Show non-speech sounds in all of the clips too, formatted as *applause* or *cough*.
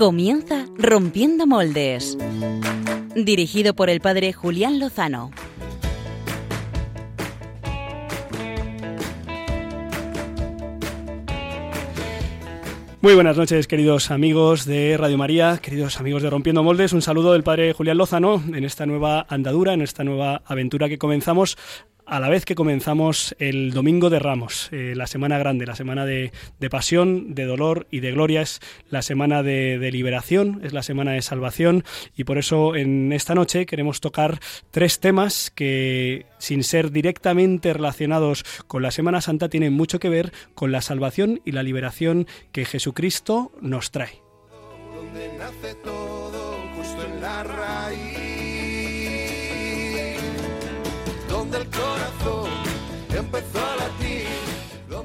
Comienza Rompiendo Moldes. Dirigido por el padre Julián Lozano. Muy buenas noches, queridos amigos de Radio María, queridos amigos de Rompiendo Moldes. Un saludo del Padre Julián Lozano en esta nueva andadura, en esta nueva aventura que comenzamos a la vez que comenzamos el Domingo de Ramos, eh, la semana grande, la semana de, pasión, de dolor y de gloria, es la semana de, liberación, es la semana de salvación y por eso en esta noche queremos tocar tres temas que sin ser directamente relacionados con la Semana Santa tienen mucho que ver con la salvación y la liberación que Jesucristo nos trae. Corazón empezó a latir.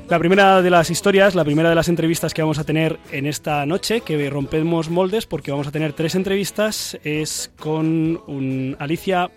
La primera de las historias, la primera de las entrevistas que vamos a tener en esta noche, que rompemos moldes porque vamos a tener tres entrevistas, es con un Alicia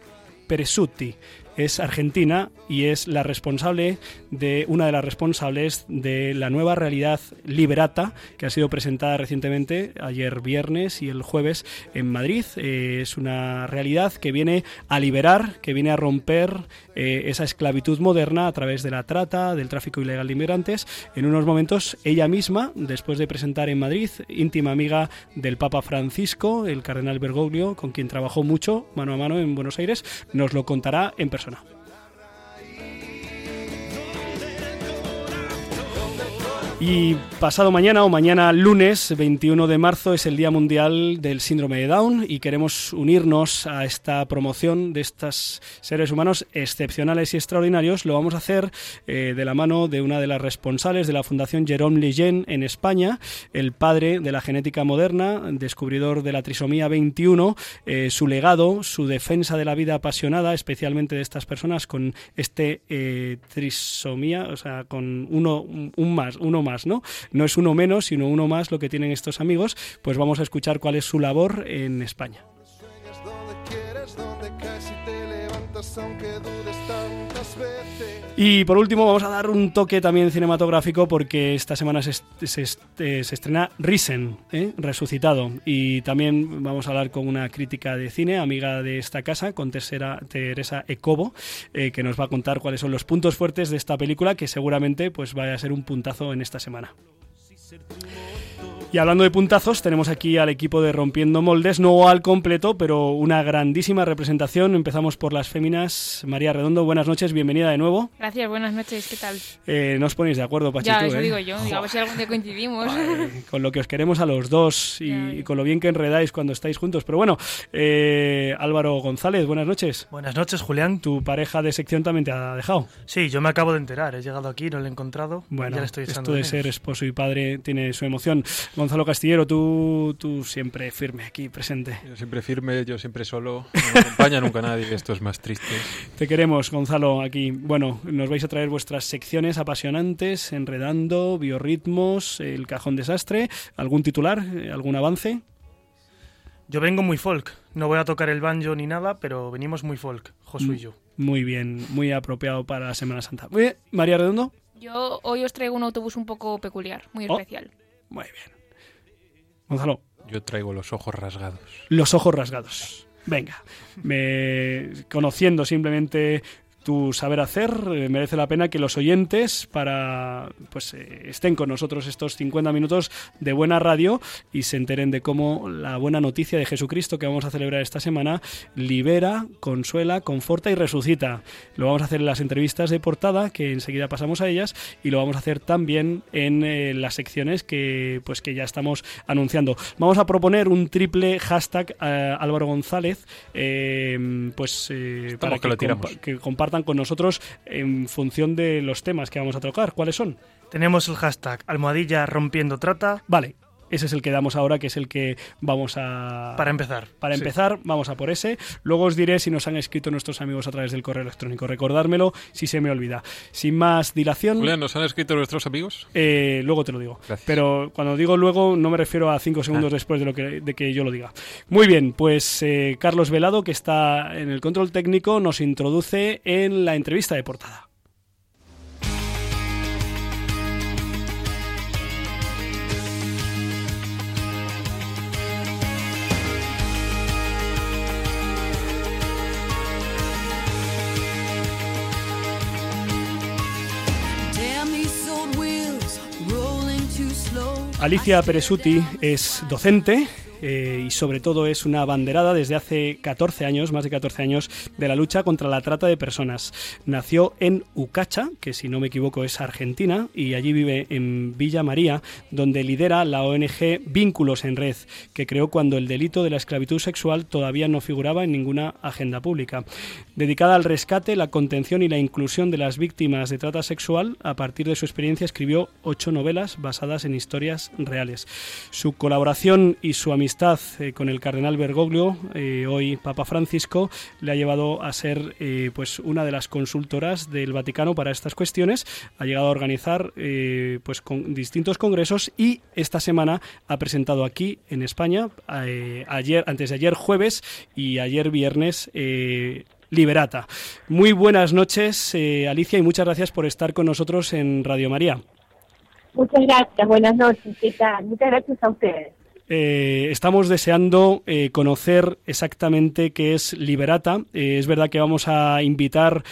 Peresutti es argentina y es la responsable de una de las responsables de la nueva realidad Liberata que ha sido presentada recientemente ayer viernes y el jueves en Madrid. Eh, es una realidad que viene a liberar, que viene a romper eh, esa esclavitud moderna a través de la trata, del tráfico ilegal de inmigrantes. En unos momentos ella misma, después de presentar en Madrid, íntima amiga del Papa Francisco, el cardenal Bergoglio, con quien trabajó mucho mano a mano en Buenos Aires, nos lo contará en persona. Y pasado mañana o mañana lunes 21 de marzo es el Día Mundial del Síndrome de Down y queremos unirnos a esta promoción de estos seres humanos excepcionales y extraordinarios. Lo vamos a hacer eh, de la mano de una de las responsables de la Fundación Jerome Lejeune en España, el padre de la genética moderna, descubridor de la trisomía 21, eh, su legado, su defensa de la vida apasionada, especialmente de estas personas con este eh, trisomía, o sea, con uno un más, uno más ¿no? No es uno menos, sino uno más lo que tienen estos amigos, pues vamos a escuchar cuál es su labor en España. Y por último vamos a dar un toque también cinematográfico porque esta semana se, se estrena Risen, ¿eh? resucitado. Y también vamos a hablar con una crítica de cine, amiga de esta casa, con Teresa, Teresa Ecobo, eh, que nos va a contar cuáles son los puntos fuertes de esta película que seguramente pues vaya a ser un puntazo en esta semana. Y hablando de puntazos, tenemos aquí al equipo de Rompiendo Moldes, no al completo, pero una grandísima representación. Empezamos por las féminas. María Redondo, buenas noches, bienvenida de nuevo. Gracias, buenas noches, ¿qué tal? Eh, no os ponéis de acuerdo, Pachi, ya, eso ¿eh? digo yo, digo, a ver si algún día coincidimos. Eh, con lo que os queremos a los dos y, y con lo bien que enredáis cuando estáis juntos. Pero bueno, eh, Álvaro González, buenas noches. Buenas noches, Julián. Tu pareja de sección también te ha dejado. Sí, yo me acabo de enterar. He llegado aquí, no lo he encontrado. Bueno, ya le estoy echando esto de menos. ser esposo y padre tiene su emoción. Gonzalo Castillero, tú, tú siempre firme aquí, presente. Yo siempre firme, yo siempre solo. No me acompaña nunca nadie. Esto es más triste. Te queremos, Gonzalo, aquí. Bueno, nos vais a traer vuestras secciones apasionantes, enredando, biorritmos, el cajón desastre. ¿Algún titular? eh, ¿Algún avance? Yo vengo muy folk. No voy a tocar el banjo ni nada, pero venimos muy folk, Josu Mm. y yo. Muy bien, muy apropiado para la Semana Santa. Muy bien, María Redondo. Yo hoy os traigo un autobús un poco peculiar, muy Oh. especial. Muy bien. Gonzalo, Yo traigo los ojos rasgados. los ojos rasgados. Venga, me conociendo simplemente tu saber hacer, eh, merece la pena que los oyentes para pues eh, estén con nosotros estos 50 minutos de buena radio y se enteren de cómo la buena noticia de Jesucristo que vamos a celebrar esta semana libera, consuela, conforta y resucita. Lo vamos a hacer en las entrevistas de portada, que enseguida pasamos a ellas, y lo vamos a hacer también en eh, las secciones que pues que ya estamos anunciando. Vamos a proponer un triple hashtag eh, Álvaro González, eh, pues para que lo compa- que compartan con nosotros en función de los temas que vamos a tocar. ¿Cuáles son? Tenemos el hashtag almohadilla rompiendo trata Vale, ese es el que damos ahora, que es el que vamos a... para empezar. Para Sí. empezar, vamos a por ese. Luego os diré si nos han escrito nuestros amigos a través del correo electrónico. Recordármelo si se me olvida. Sin más dilación, Julián, ¿nos han escrito nuestros amigos? eh, luego te lo digo. Gracias. Pero cuando digo luego, no me refiero a cinco segundos Ah. después de, lo que, de que yo lo diga. Muy bien, pues eh, Carlos Velado, que está en el control técnico, nos introduce en la entrevista de portada. Alicia Peresuti es docente, eh, y sobre todo es una abanderada desde hace 14 años, más de 14 años, de la lucha contra la trata de personas. Nació en Ucacha, que si no me equivoco es Argentina, y allí vive en Villa María, donde lidera la ONG Vínculos en Red, que creó cuando el delito de la esclavitud sexual todavía no figuraba en ninguna agenda pública. Dedicada al rescate, la contención y la inclusión de las víctimas de trata sexual, a partir de su experiencia escribió ocho novelas basadas en historias reales. Su colaboración y su amistad amistad eh, con el cardenal Bergoglio, eh, hoy Papa Francisco, le ha llevado a ser eh, pues una de las consultoras del Vaticano para estas cuestiones. Ha llegado a organizar pues con distintos congresos y esta semana ha presentado aquí en España ayer, antes de ayer jueves y ayer viernes. Liberata. Muy buenas noches, Alicia, y muchas gracias por estar con nosotros en Radio María. Muchas gracias, buenas noches, ¿qué? Muchas gracias a ustedes. Eh, estamos deseando eh, conocer exactamente qué es Liberata. Eh, es verdad que vamos a invitar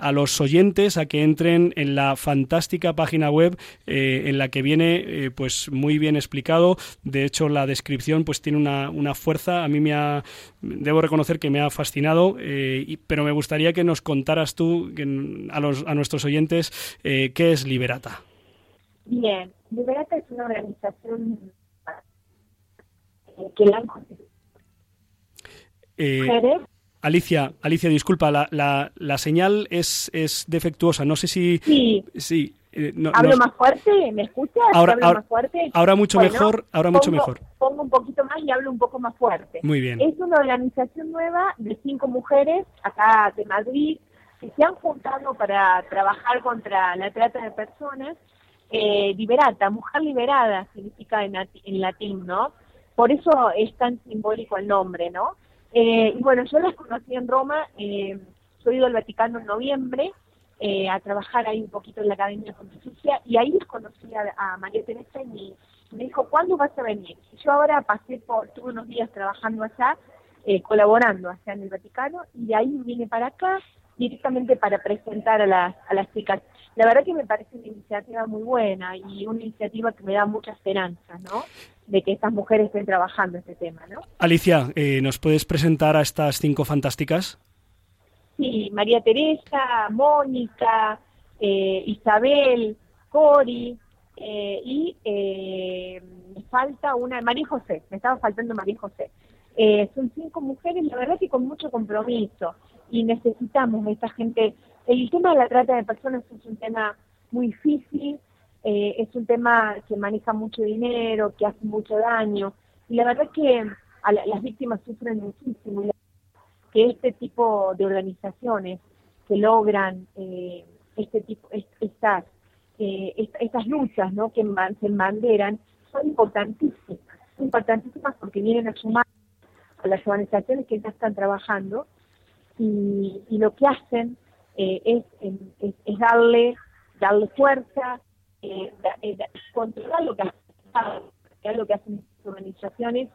a los oyentes a que entren en la fantástica página web en la que viene pues muy bien explicado. De hecho, la descripción pues tiene una, fuerza. A mí me ha, debo reconocer que me ha fascinado, pero me gustaría que nos contaras tú a, los, a nuestros oyentes qué es Liberata. Bien, Liberata es una organización que la eh, Alicia, Alicia, disculpa, la, la, la señal es, es defectuosa. No sé si. Sí. sí eh, ¿Hablo más fuerte? ¿Me escuchas? Ahora, ¿Hablo más fuerte? ahora mucho mejor. Ahora mucho mejor. Pongo un poquito más y hablo un poco más fuerte. Muy bien. Es una organización nueva de cinco mujeres acá de Madrid que se han juntado para trabajar contra la trata de personas. Eh, liberata, mujer liberada significa en, en latín, ¿no? Por eso es tan simbólico el nombre, ¿no? Eh, y bueno, yo las conocí en Roma, eh, yo he ido al Vaticano en noviembre eh, a trabajar ahí un poquito en la Academia de Pontificia y ahí les conocí a, María Teresa y me, dijo, ¿cuándo vas a venir? Y yo ahora pasé por, tuve unos días trabajando allá, eh, colaborando allá en el Vaticano y ahí vine para acá directamente para presentar a las, a las chicas. La verdad que me parece una iniciativa muy buena y una iniciativa que me da mucha esperanza, ¿no? de que estas mujeres estén trabajando este tema, ¿no? Alicia, eh, ¿nos puedes presentar a estas cinco fantásticas? Sí, María Teresa, Mónica, eh, Isabel, Cori, eh, y me falta una, María José, me estaba faltando María José. son cinco mujeres, la verdad que con mucho compromiso, y necesitamos a esta gente. El tema de la trata de personas es un tema muy difícil, eh, es un tema que maneja mucho dinero, que hace mucho daño, y la verdad es que las víctimas sufren muchísimo, que este tipo de organizaciones que logran eh, este tipo, estas, eh, estas luchas ¿no? que se embanderan son importantísimas, importantísimas porque vienen a sumar a las organizaciones que ya están trabajando y, lo que hacen es, es, es darle darle fuerza, eh, eh, controlar lo que, hacen, lo que hacen las organizaciones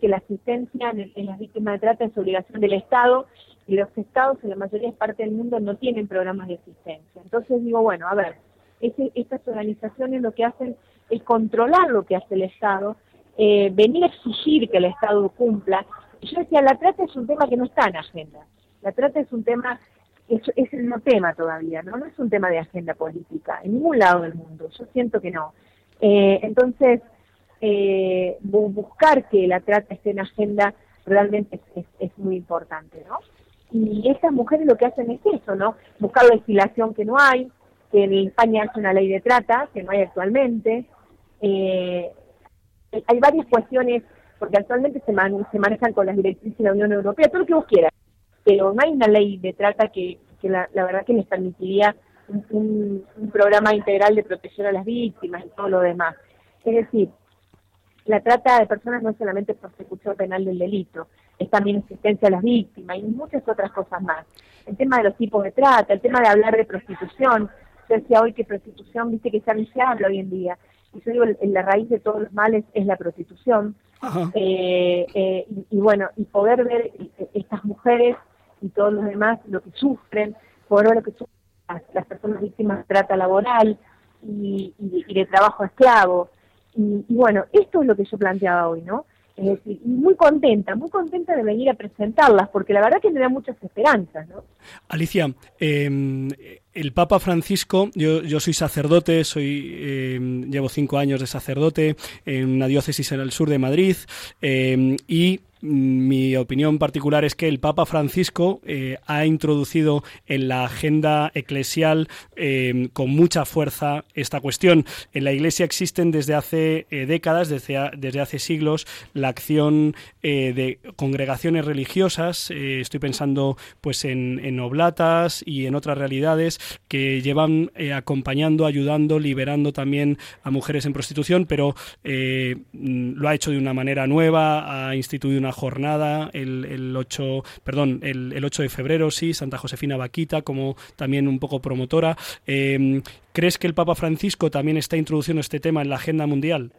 que la asistencia en, las víctimas de trata es obligación del Estado y los estados en la mayoría de partes del mundo no tienen programas de asistencia. Entonces digo, bueno, a ver, estas organizaciones lo que hacen es controlar lo que hace el Estado, eh, venir a exigir que el Estado cumpla. Yo decía, la trata es un tema que no está en agenda. La trata es un tema es, es no tema todavía, ¿no? No es un tema de agenda política en ningún lado del mundo. Yo siento que no. Eh, entonces, eh, buscar que la trata esté en agenda realmente es, muy importante, ¿no? Y estas mujeres lo que hacen es eso, ¿no? Buscar la legislación que no hay, que en España hace una ley de trata, que no hay actualmente. Eh, hay varias cuestiones, porque actualmente se, se manejan con las directrices de la Unión Europea, todo lo que vos quieras pero no hay una ley de trata que, la, verdad que les permitiría un, programa integral de protección a las víctimas y todo lo demás. Es decir, la trata de personas no es solamente persecución penal del delito, es también asistencia a las víctimas y muchas otras cosas más. El tema de los tipos de trata, el tema de hablar de prostitución, yo decía hoy que prostitución, viste que ya no se habla hoy en día, y yo digo, la raíz de todos los males es la prostitución, eh, eh, y, bueno, y poder ver estas mujeres y todos los demás lo que sufren, por lo que sufren las, personas víctimas de trata laboral, y, y- y de trabajo esclavo. Y, y bueno, esto es lo que yo planteaba hoy, ¿no? Es decir, y muy contenta, muy contenta de venir a presentarlas, porque la verdad que me da muchas esperanzas, ¿no? Alicia, eh, el Papa Francisco, yo, soy sacerdote, soy eh, llevo cinco años de sacerdote en una diócesis en el sur de Madrid eh, y mi opinión particular es que el Papa Francisco eh, ha introducido en la agenda eclesial eh, con mucha fuerza esta cuestión. En la Iglesia existen desde hace eh, décadas, desde, desde hace siglos, la acción eh, de congregaciones religiosas. estoy pensando pues en, en oblatas y en otras realidades que llevan eh, acompañando, ayudando, liberando también a mujeres en prostitución, pero eh, mm, lo ha hecho de una manera nueva, ha instituido una jornada el, el 8, perdón, el, el 8 de febrero, sí, Santa Josefina Vaquita como también un poco promotora. Eh, ¿Crees que el Papa Francisco también está introduciendo este tema en la agenda mundial?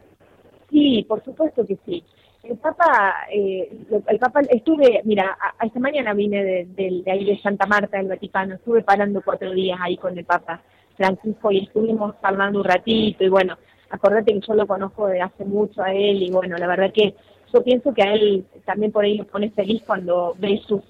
Sí, por supuesto que sí. El Papa, eh, el Papa, estuve, mira, a esta mañana vine de, de- de ahí de Santa Marta, del Vaticano, estuve parando cuatro días ahí con el Papa Francisco y estuvimos hablando un ratito y bueno, acordate que yo lo conozco de hace mucho a él y bueno, la verdad que yo pienso que a él también por ahí lo pone feliz cuando ve sus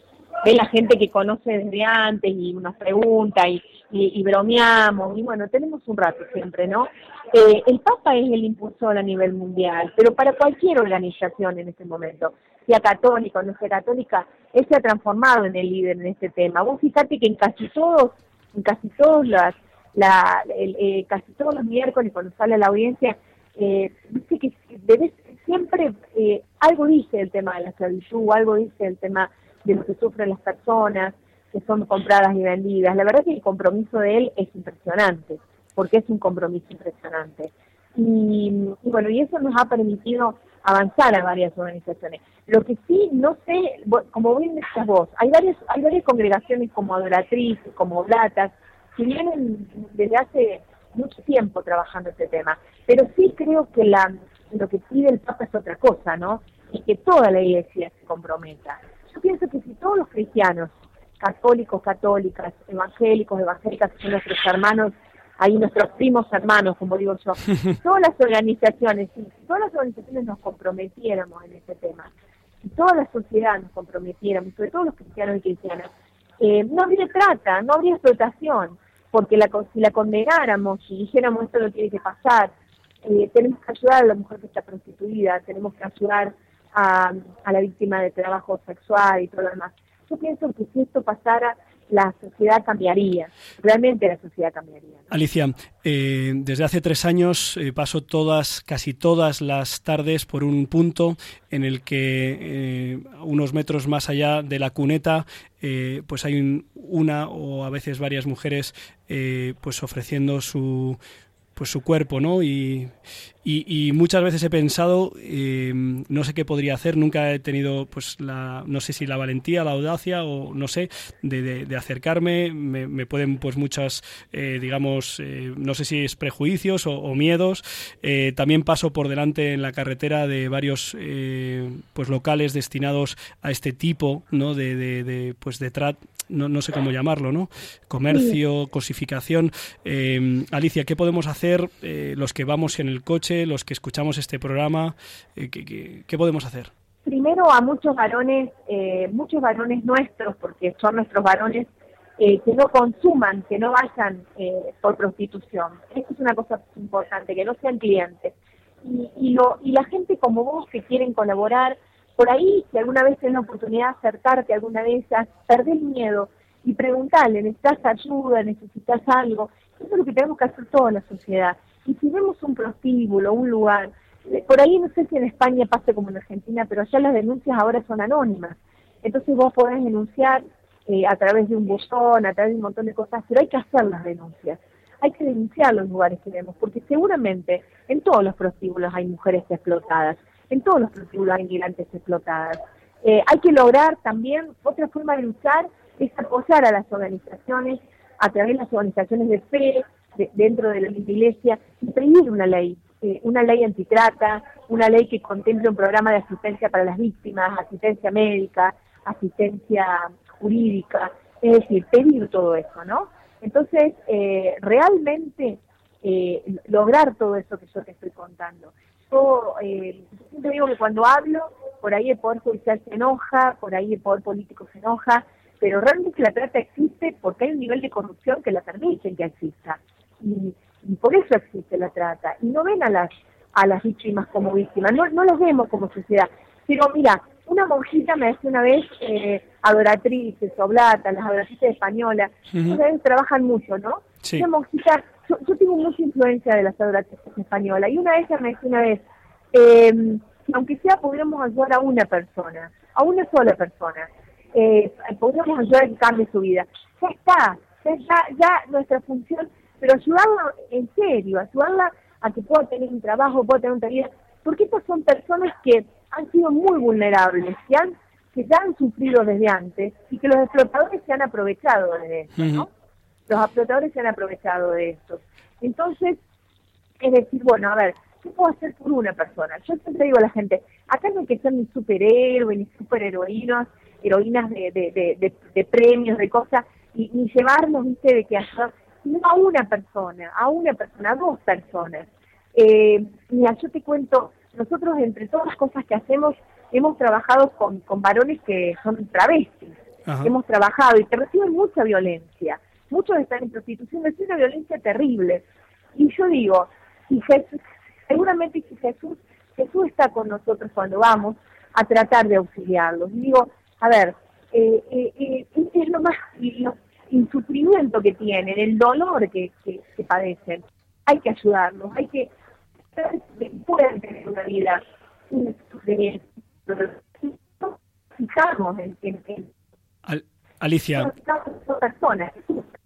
ve la gente que conoce desde antes y nos pregunta y, y, bromeamos y bueno, tenemos un rato siempre, ¿no? Eh, el Papa es el impulsor a nivel mundial, pero para cualquier organización en este momento, sea católica o no sea católica, él se ha transformado en el líder en este tema. Vos fíjate que en casi todos, en casi todos las, la, el- eh, casi todos los miércoles cuando sale la audiencia, eh, dice que debe- siempre eh, algo dice el tema de la esclavitud, algo dice el tema de lo que sufren las personas que son compradas y vendidas. La verdad que el compromiso de él es impresionante, porque es un compromiso impresionante. Y, y bueno, y eso nos ha permitido avanzar a varias organizaciones. Lo que sí, no sé, como bien decías vos, hay varias, hay varias congregaciones como adoratrices, como oblatas, que vienen desde hace mucho tiempo trabajando este tema. Pero sí creo que la, lo que pide el Papa es otra cosa, ¿no? Y que toda la iglesia se comprometa. Pienso que si todos los cristianos, católicos, católicas, evangélicos, evangélicas, que son nuestros hermanos, ahí nuestros primos hermanos, como digo yo, *laughs* todas las organizaciones, si todas las organizaciones nos comprometiéramos en este tema, si toda la sociedad nos comprometiéramos, sobre todo los cristianos y cristianas, eh, no habría trata, no habría explotación, porque la, si la condenáramos, si dijéramos esto no tiene que pasar, eh, tenemos que ayudar a la mujer que está prostituida, tenemos que ayudar a, a la víctima de trabajo sexual y todo lo demás. Yo pienso que si esto pasara, la sociedad cambiaría, realmente la sociedad cambiaría. Alicia, eh, desde hace tres años eh, paso todas, casi todas las tardes por un punto en el que eh, unos metros más allá de la cuneta, eh, pues hay un- una o a veces varias mujeres, pues ofreciendo su pues su cuerpo, ¿no? Y, y, y muchas veces he pensado, eh, no sé qué podría hacer, nunca he tenido, pues, la, no sé si la valentía, la audacia o no sé, de, de- acercarme. Me, pueden, pues, muchas, eh, digamos, eh, no sé si es prejuicios o, miedos. También paso por delante en la carretera de varios, pues, locales destinados a este tipo, ¿no? De, de, pues, de no, no sé cómo llamarlo, ¿no? Comercio, cosificación. Eh, Alicia, ¿qué podemos hacer eh, los que vamos en el coche, los que escuchamos este programa? Eh, ¿qué, qué, qué podemos hacer? primero a muchos varones, eh, muchos varones nuestros, porque son nuestros varones, eh, que no consuman, que no vayan eh, por prostitución. Esto es una cosa importante, que no sean clientes. Y, y, lo, y la gente como vos que quieren colaborar, por ahí, si alguna vez tenés la oportunidad de acercarte alguna de ellas, perdés miedo y preguntarle, ¿necesitas ayuda? ¿Necesitas algo? Eso es lo que tenemos que hacer toda la sociedad. Y si vemos un prostíbulo, un lugar, eh, por ahí no sé si en España pasa como en Argentina, pero allá las denuncias ahora son anónimas. Entonces vos podés denunciar eh, a través de un buzón, a través de un montón de cosas, pero hay que hacer las denuncias. Hay que denunciar los lugares que vemos, porque seguramente en todos los prostíbulos hay mujeres explotadas, en todos los hay migrantes explotadas. Eh, hay que lograr también, otra forma de luchar es apoyar a las organizaciones, a través de las organizaciones de fe, de- dentro de la iglesia, y pedir una ley, eh, una ley antitrata, una ley que contemple un programa de asistencia para las víctimas, asistencia médica, asistencia jurídica, es decir, pedir todo eso, ¿no? Entonces, eh, realmente lograr todo eso que yo te estoy contando. Yo eh, siempre digo que cuando hablo, por ahí el poder judicial se enoja, por ahí el poder político se enoja, pero realmente la trata existe porque hay un nivel de corrupción que la permite que exista. Y, y por eso existe la trata. Y no ven a las a las víctimas como víctimas, no, no las vemos como sociedad. Pero mira, una monjita me decía una vez, eh, adoratrices, oblatas, las adoratrices españolas, Ujú. ustedes trabajan mucho, ¿no? Sí. Una monjita, yo, yo tengo mucha influencia de las adoratrices españolas, y una de ellas me decía una vez, eh, que aunque sea pudiéramos ayudar a una persona, a una sola persona, eh, podríamos ayudar a que cambie su vida. Ya está, ya está, ya nuestra función, pero ayudarla en serio, ayudarla a que pueda tener un trabajo, pueda tener una vida, porque estas son personas que han sido muy vulnerables, que, han, que ya han sufrido desde antes y que los explotadores se han aprovechado de esto, ¿no? Los explotadores se han aprovechado de esto. Entonces, es decir, bueno, a ver, ¿qué puedo hacer por una persona? Yo siempre digo a la gente, acá no hay que ser ni superhéroe, ni superheroínas, heroínas de, de, de, de, premios, de cosas, y, ni llevarnos, viste, de que ayudar, sino a una persona, a una persona, a dos personas. Eh, mira, yo te cuento, nosotros entre todas las cosas que hacemos, hemos trabajado con, con varones que son travestis, Ajá. hemos trabajado y que reciben mucha violencia. Muchos están en prostitución, es una violencia terrible. Y yo digo, si Jesús, seguramente si Jesús, Jesús está con nosotros cuando vamos a tratar de auxiliarlos. Y digo, a ver, eh, eh, eh, es lo más, y lo- el sufrimiento que tienen, el dolor que, que, que padecen. Hay que ayudarlos, hay que que pueden tener una vida fijamos en, en, en Al- Alicia, personas.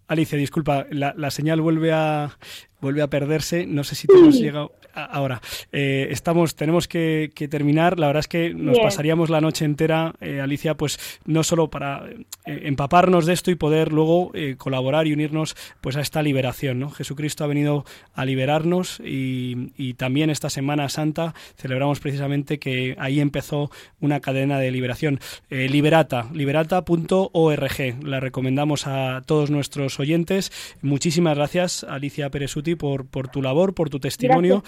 Alicia, disculpa, la, la señal vuelve a vuelve a perderse. No sé si te hemos llegado ahora. Eh, estamos, tenemos que, que terminar. La verdad es que nos Bien. pasaríamos la noche entera, eh, Alicia, pues no solo para eh, empaparnos de esto y poder luego colaborar y unirnos pues a esta liberación. ¿no? Jesucristo ha venido a liberarnos y, y también esta Semana Santa celebramos precisamente que ahí empezó una cadena de liberación. Liberata, liberata.org. La recomendamos a todos nuestros oyentes. Muchísimas gracias, Alicia Por, por tu labor, por tu testimonio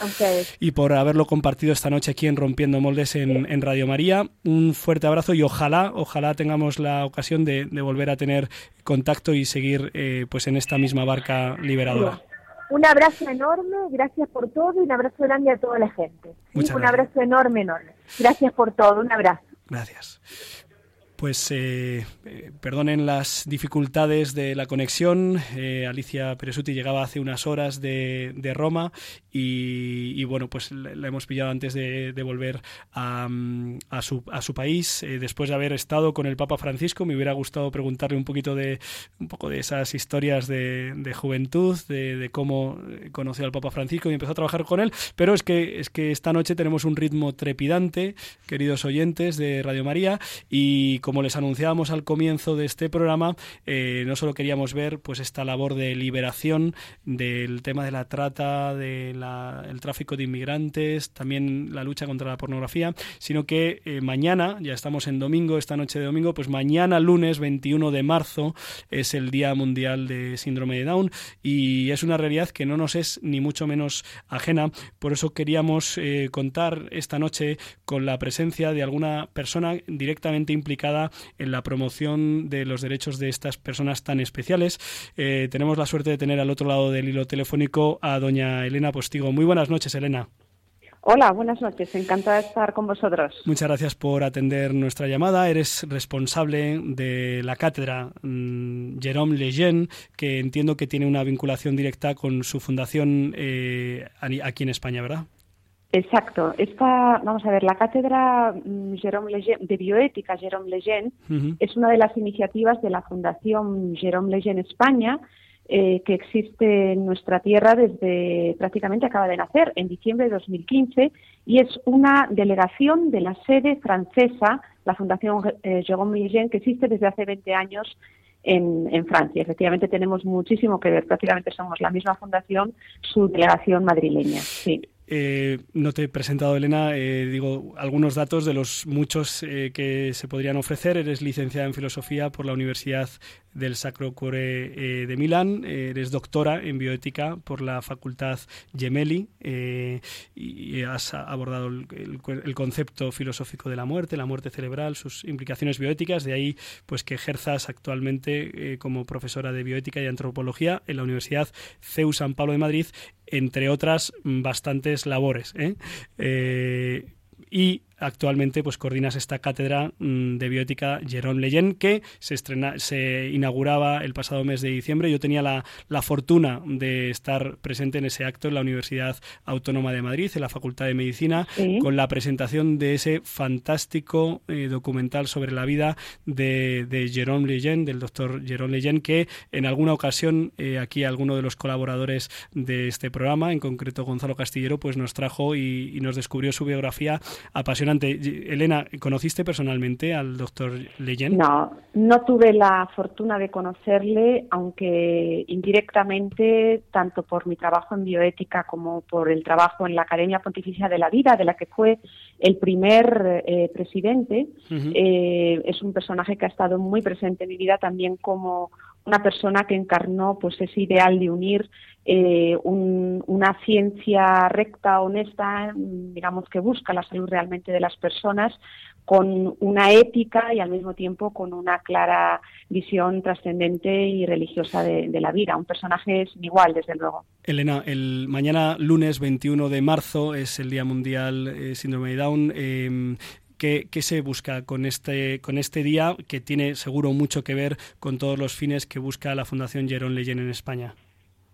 y por haberlo compartido esta noche aquí en Rompiendo Moldes en, en Radio María. Un fuerte abrazo y ojalá, ojalá tengamos la ocasión de, de volver a tener contacto y seguir eh, pues en esta misma barca liberadora. Un abrazo enorme, gracias por todo y un abrazo grande a toda la gente. un abrazo enorme, enorme. Gracias por todo, un abrazo. Gracias. Pues eh, eh, perdonen las dificultades de la conexión. Eh, Alicia Peresuti llegaba hace unas horas de, de Roma y, bueno, pues la hemos pillado antes de, volver a, mm, a su, a su país. Eh, después de haber estado con el Papa Francisco, me hubiera gustado preguntarle un poquito de un poco de esas historias de, de juventud, de, cómo conoció al Papa Francisco y empezó a trabajar con él. Pero es que es que esta noche tenemos un ritmo trepidante, queridos oyentes de Radio María, y como les anunciábamos al comienzo de este programa, eh, no solo queríamos ver pues esta labor de liberación del tema de la trata, del tráfico de inmigrantes, también la lucha contra la pornografía, sino que eh, mañana, ya estamos en domingo, esta noche de domingo, pues mañana lunes 21 de marzo es el Día Mundial de Síndrome de Down y es una realidad que no nos es ni mucho menos ajena, por eso queríamos eh, contar esta noche con la presencia de alguna persona directamente implicada en la promoción de los derechos de estas personas tan especiales. Eh, tenemos la suerte de tener al otro lado del hilo telefónico a doña Elena Postigo. Muy buenas noches, Elena. Hola, buenas noches. Encantada de estar con vosotros. Muchas gracias por atender nuestra llamada. Eres responsable de la cátedra mmm, Jérôme Lejeune, que entiendo que tiene una vinculación directa con su fundación eh, aquí en España, ¿verdad? Exacto. Esta, vamos a ver, la cátedra mm, Jérôme Lejeune, de bioética Jérôme Lejeune Uh -huh. es una de las iniciativas de la Fundación Jérôme Lejeune España, eh, que existe en nuestra tierra desde prácticamente acaba de nacer, en diciembre de 2015, y es una delegación de la sede francesa, la Fundación eh, Jérôme Lejeune, que existe desde hace 20 años en, en, Francia. Efectivamente tenemos muchísimo que ver, prácticamente somos la misma fundación, su delegación madrileña. Sí. Eh, no te he presentado, Elena, eh, digo algunos datos de los muchos eh, que se podrían ofrecer. Eres licenciada en Filosofía por la Universidad del Sacro Cuore eh, de Milán, eres doctora en bioética por la Facultad Gemelli eh, y has abordado el, el, concepto filosófico de la muerte, la muerte cerebral, sus implicaciones bioéticas, de ahí pues que ejerzas actualmente como profesora de bioética y antropología en la Universidad CEU San Pablo de Madrid, entre otras bastantes labores. y actualmente pues coordinas esta cátedra mm, de bioética Jerome Leyen que se estrena, se inauguraba el pasado mes de diciembre. Yo tenía la, la, fortuna de estar presente en ese acto en la Universidad Autónoma de Madrid, en la Facultad de Medicina, con la presentación de ese fantástico eh, documental sobre la vida de, de Jerome Leyen, del doctor Jerome Leyen, que en alguna ocasión eh, aquí alguno de los colaboradores de este programa, en concreto Gonzalo Castillero, pues nos trajo y, y nos descubrió su biografía apasionante Elena, ¿conociste personalmente al doctor Leyen? No, no tuve la fortuna de conocerle, aunque indirectamente, tanto por mi trabajo en bioética como por el trabajo en la Academia Pontificia de la Vida, de la que fue el primer eh, presidente, eh, es un personaje que ha estado muy presente en mi vida también como una persona que encarnó pues ese ideal de unir eh, una ciencia recta, honesta, digamos que busca la salud realmente de las personas, con una ética y al mismo tiempo con una clara visión trascendente y religiosa de, la vida. Un personaje sin igual, desde luego. Elena, el mañana lunes 21 de marzo es el Día Mundial eh, Síndrome de Down. Em, ¿Qué, se busca con este, con este día que tiene seguro mucho que ver con todos los fines que busca la Fundación Jerón Leyen en España?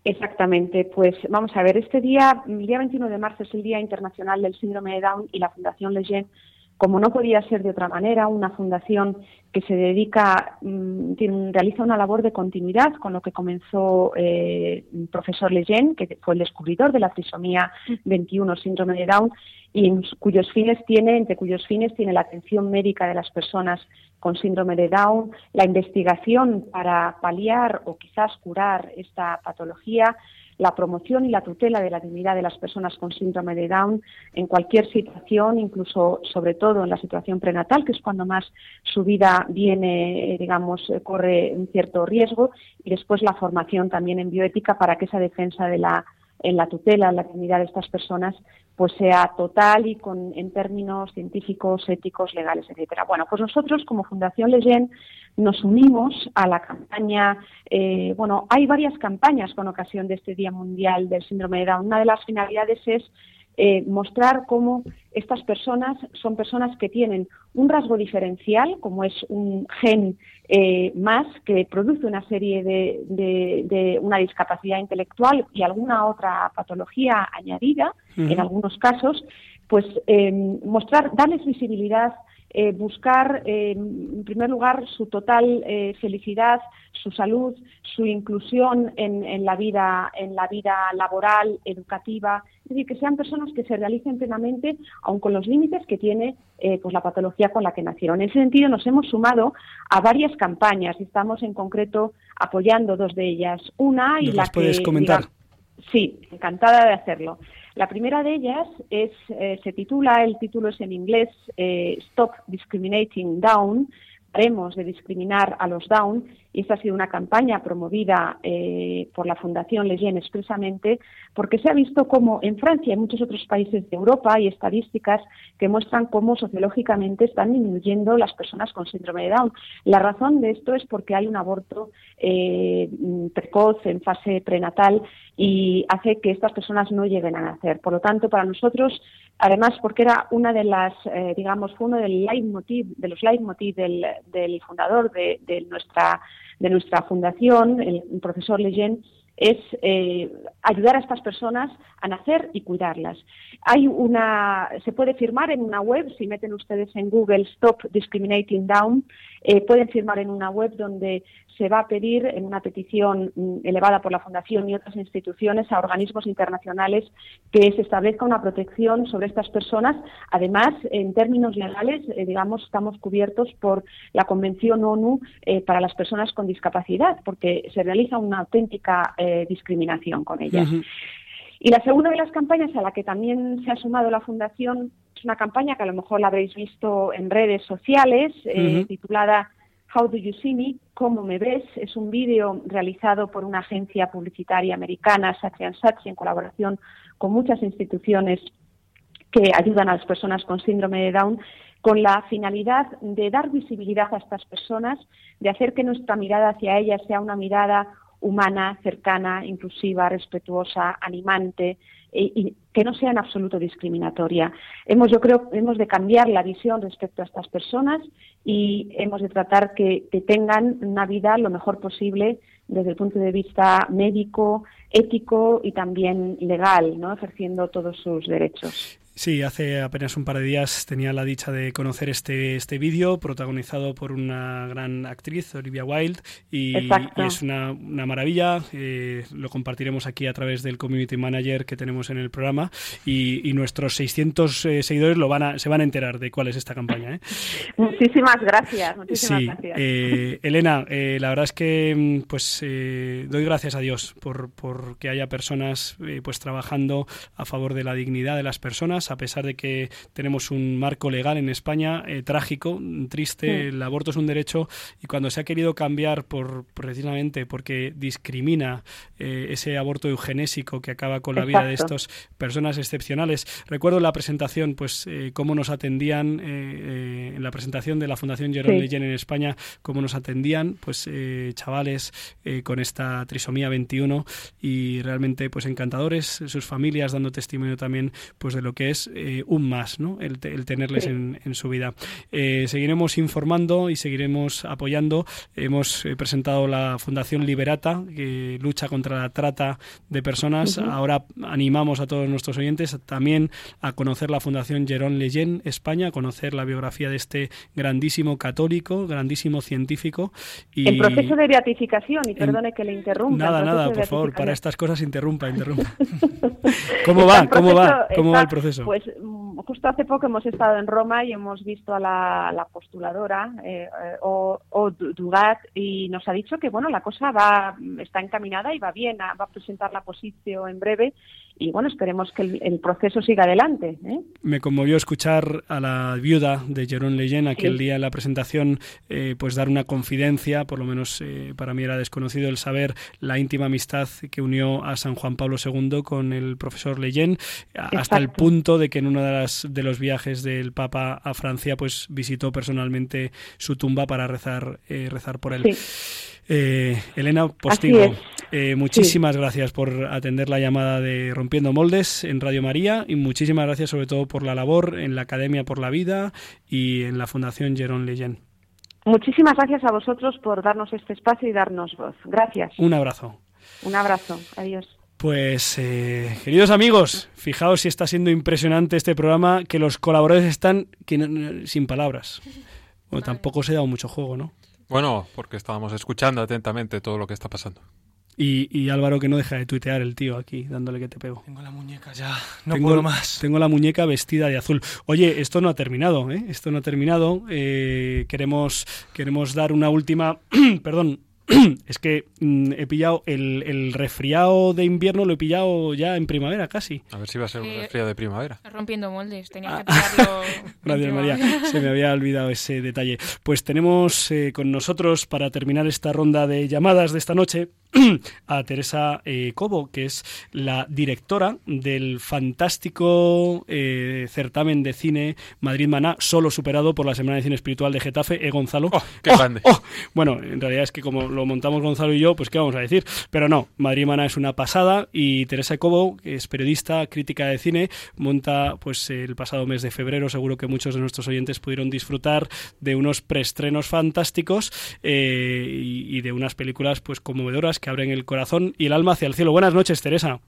Exactamente, pues vamos a ver, este día, el día 21 de marzo es el Día Internacional del Síndrome de Down y la Fundación Leyen, como no podía ser de otra manera, una fundación que se dedica, mm, realiza una labor de continuidad con lo que comenzó eh, el profesor Leyen, que fue el descubridor de la trisomía 21 síndrome de Down, y cuyos fines tiene, entre cuyos fines tiene la atención médica de las personas con síndrome de Down, la investigación para paliar o quizás curar esta patología, la promoción y la tutela de la dignidad de las personas con síndrome de Down en cualquier situación, incluso sobre todo en la situación prenatal, que es cuando más su vida viene, digamos, corre un cierto riesgo, y después la formación también en bioética para que esa defensa de la en la tutela, en la dignidad de estas personas, pues sea total y con en términos científicos, éticos, legales, etcétera. Bueno, pues nosotros como Fundación Leyen nos unimos a la campaña. Eh, bueno, hay varias campañas con ocasión de este Día Mundial del Síndrome de Down. Una de las finalidades es eh, mostrar cómo estas personas son personas que tienen un rasgo diferencial, como es un gen eh, más que produce una serie de, una discapacidad intelectual y alguna otra patología añadida, en algunos casos, pues eh, mostrar, darles visibilidad eh, buscar, eh, en primer lugar, su total eh, felicidad, su salud, su inclusión en, la vida, en la vida laboral, educativa, es decir, que sean personas que se realicen plenamente, aun con los límites que tiene pues la patología con la que nacieron. En ese sentido, nos hemos sumado a varias campañas y estamos en concreto apoyando dos de ellas. Una y la puedes comentar? sí, encantada de hacerlo. La primera de ellas es, eh, se titula, el título es en inglés, eh, Stop Discriminating Down, paremos de discriminar a los Down, y esta ha sido una campaña promovida eh, por la Fundación Leyen expresamente, porque se ha visto como en Francia y muchos otros países de Europa hay estadísticas que muestran cómo sociológicamente están disminuyendo las personas con síndrome de Down. La razón de esto es porque hay un aborto eh, precoz en fase prenatal y hace que estas personas no lleguen a nacer. Por lo tanto, para nosotros además porque era una de las, eh, digamos, fue uno del leitmotiv, de los leitmotiv del, del fundador de, de, nuestra de nuestra fundación, el profesor Leyen, es eh, ayudar a estas personas a nacer y cuidarlas. Hay una, se puede firmar en una web, si meten ustedes en Google Stop Discriminating Down, eh, pueden firmar en una web donde se va a pedir en una petición mm, elevada por la Fundación y otras instituciones a organismos internacionales que se establezca una protección sobre estas personas. Además, en términos legales, eh, digamos, estamos cubiertos por la Convención ONU eh, para las personas con discapacidad, porque se realiza una auténtica eh, discriminación con ellas. Y la segunda de las campañas a la que también se ha sumado la Fundación es una campaña que a lo mejor la habréis visto en redes sociales, titulada How Do You See Me? ¿Cómo me ves? Es un vídeo realizado por una agencia publicitaria americana, Saatchi Saatchi, en colaboración con muchas instituciones que ayudan a las personas con síndrome de Down con la finalidad de dar visibilidad a estas personas, de hacer que nuestra mirada hacia ellas sea una mirada humana, cercana, inclusiva, respetuosa, animante y que no sea en absoluto discriminatoria. Hemos, yo creo, hemos de cambiar la visión respecto a estas personas y hemos de tratar que, que tengan una vida lo mejor posible desde el punto de vista médico, ético y también legal, ¿no? ejerciendo todos sus derechos. Sí, hace apenas un par de días tenía la dicha de conocer este, este vídeo protagonizado por una gran actriz, Olivia Wilde, y, es una, una maravilla. eh, lo compartiremos aquí a través del Community Manager que tenemos en el programa y, y nuestros 600 eh, seguidores lo van a, se van a enterar de cuál es esta campaña. ¿eh? Muchísimas gracias, muchísimas Sí, gracias. Elena, la verdad es que mm, pues eh, doy gracias a Dios por, por que haya personas eh, pues trabajando a favor de la dignidad de las personas, a pesar de que tenemos un marco legal en España eh, trágico, triste, el aborto es un derecho y cuando se ha querido cambiar por precisamente porque discrimina eh, ese aborto eugenésico que acaba con la vida de estos personas excepcionales. Recuerdo la presentación, pues eh, cómo nos atendían en la presentación de la Fundación Jerome Sí. Leyen en España, cómo nos atendían, pues chavales con esta trisomía 21 y realmente pues encantadores, sus familias dando testimonio también pues de lo que es eh, un más, ¿no? El, te- el tenerles Sí. en, en su vida. Eh, seguiremos informando y seguiremos apoyando. Hemos eh, presentado la Fundación Liberata, que lucha contra la trata de personas. Ahora animamos a todos nuestros oyentes también a conocer la Fundación Jerón Leyen España, a conocer la biografía de este grandísimo católico, grandísimo científico. Y El proceso de beatificación, y perdone que le interrumpa. Nada, nada, por favor, para estas cosas interrumpa, interrumpa. *laughs* ¿Cómo va? ¿Cómo va? ¿Cómo va el proceso? Pues mm, justo hace poco hemos estado en Roma y hemos visto a la, la postuladora, eh, eh, o, o Du- Dugat, y nos ha dicho que bueno la cosa va está encaminada y va bien, va a presentar la posición en breve y bueno esperemos que el, el proceso siga adelante. ¿eh? Me conmovió escuchar a la viuda de Jerón Leyen aquel Sí. día en la presentación, eh, pues dar una confidencia, por lo menos eh, para mí era desconocido el saber la íntima amistad que unió a San Juan Pablo II con el profesor Leyen, hasta el punto de que en uno de, las, de los viajes del Papa a Francia, pues visitó personalmente su tumba para rezar, eh, rezar por él. Sí. Eh, Elena Postigo, eh, muchísimas gracias por atender la llamada de Rompiendo Moldes en Radio María y muchísimas gracias sobre todo por la labor en la Academia por la Vida y en la Fundación Jerón Leyen. Muchísimas gracias a vosotros por darnos este espacio y darnos voz. Gracias. Un abrazo. Un abrazo. Adiós. Pues, eh, queridos amigos, fijaos si está siendo impresionante este programa, que los colaboradores están sin palabras. Bueno, tampoco se ha dado mucho juego, ¿no? Bueno, porque estábamos escuchando atentamente todo lo que está pasando. Y, y Álvaro que no deja de tuitear el tío aquí, dándole que te pego. Tengo la muñeca ya. No tengo, puedo más. Tengo la muñeca vestida de azul. Oye, esto no ha terminado, ¿eh? Esto no ha terminado. Eh, queremos, queremos dar una última... *clears throat* Perdón. *clears throat* Es que mm, he pillado el, el resfriado de invierno, lo he pillado ya en primavera casi. A ver si va a ser un Eh, resfriado de primavera. Rompiendo moldes, tenía Ah. que pillarlo. *laughs* Gracias, María. Se me había olvidado ese detalle. Pues tenemos eh, con nosotros, para terminar esta ronda de llamadas de esta noche, *clears throat* a Teresa eh, Cobo, que es la directora del fantástico eh, certamen de cine Madrid Maná, solo superado por la Semana de Cine Espiritual de Getafe, E. Gonzalo. ¡Oh, qué grande! ¡Oh! Bueno, en realidad es que como lo montamos Gonzalo y yo, pues qué vamos a decir. Pero no, Madrid Maná es una pasada y Teresa Cobo, que es periodista, crítica de cine, monta pues el pasado mes de febrero, seguro que muchos de nuestros oyentes pudieron disfrutar de unos preestrenos fantásticos eh, y, y de unas películas pues conmovedoras que abren el corazón y el alma hacia el cielo. Buenas noches, Teresa.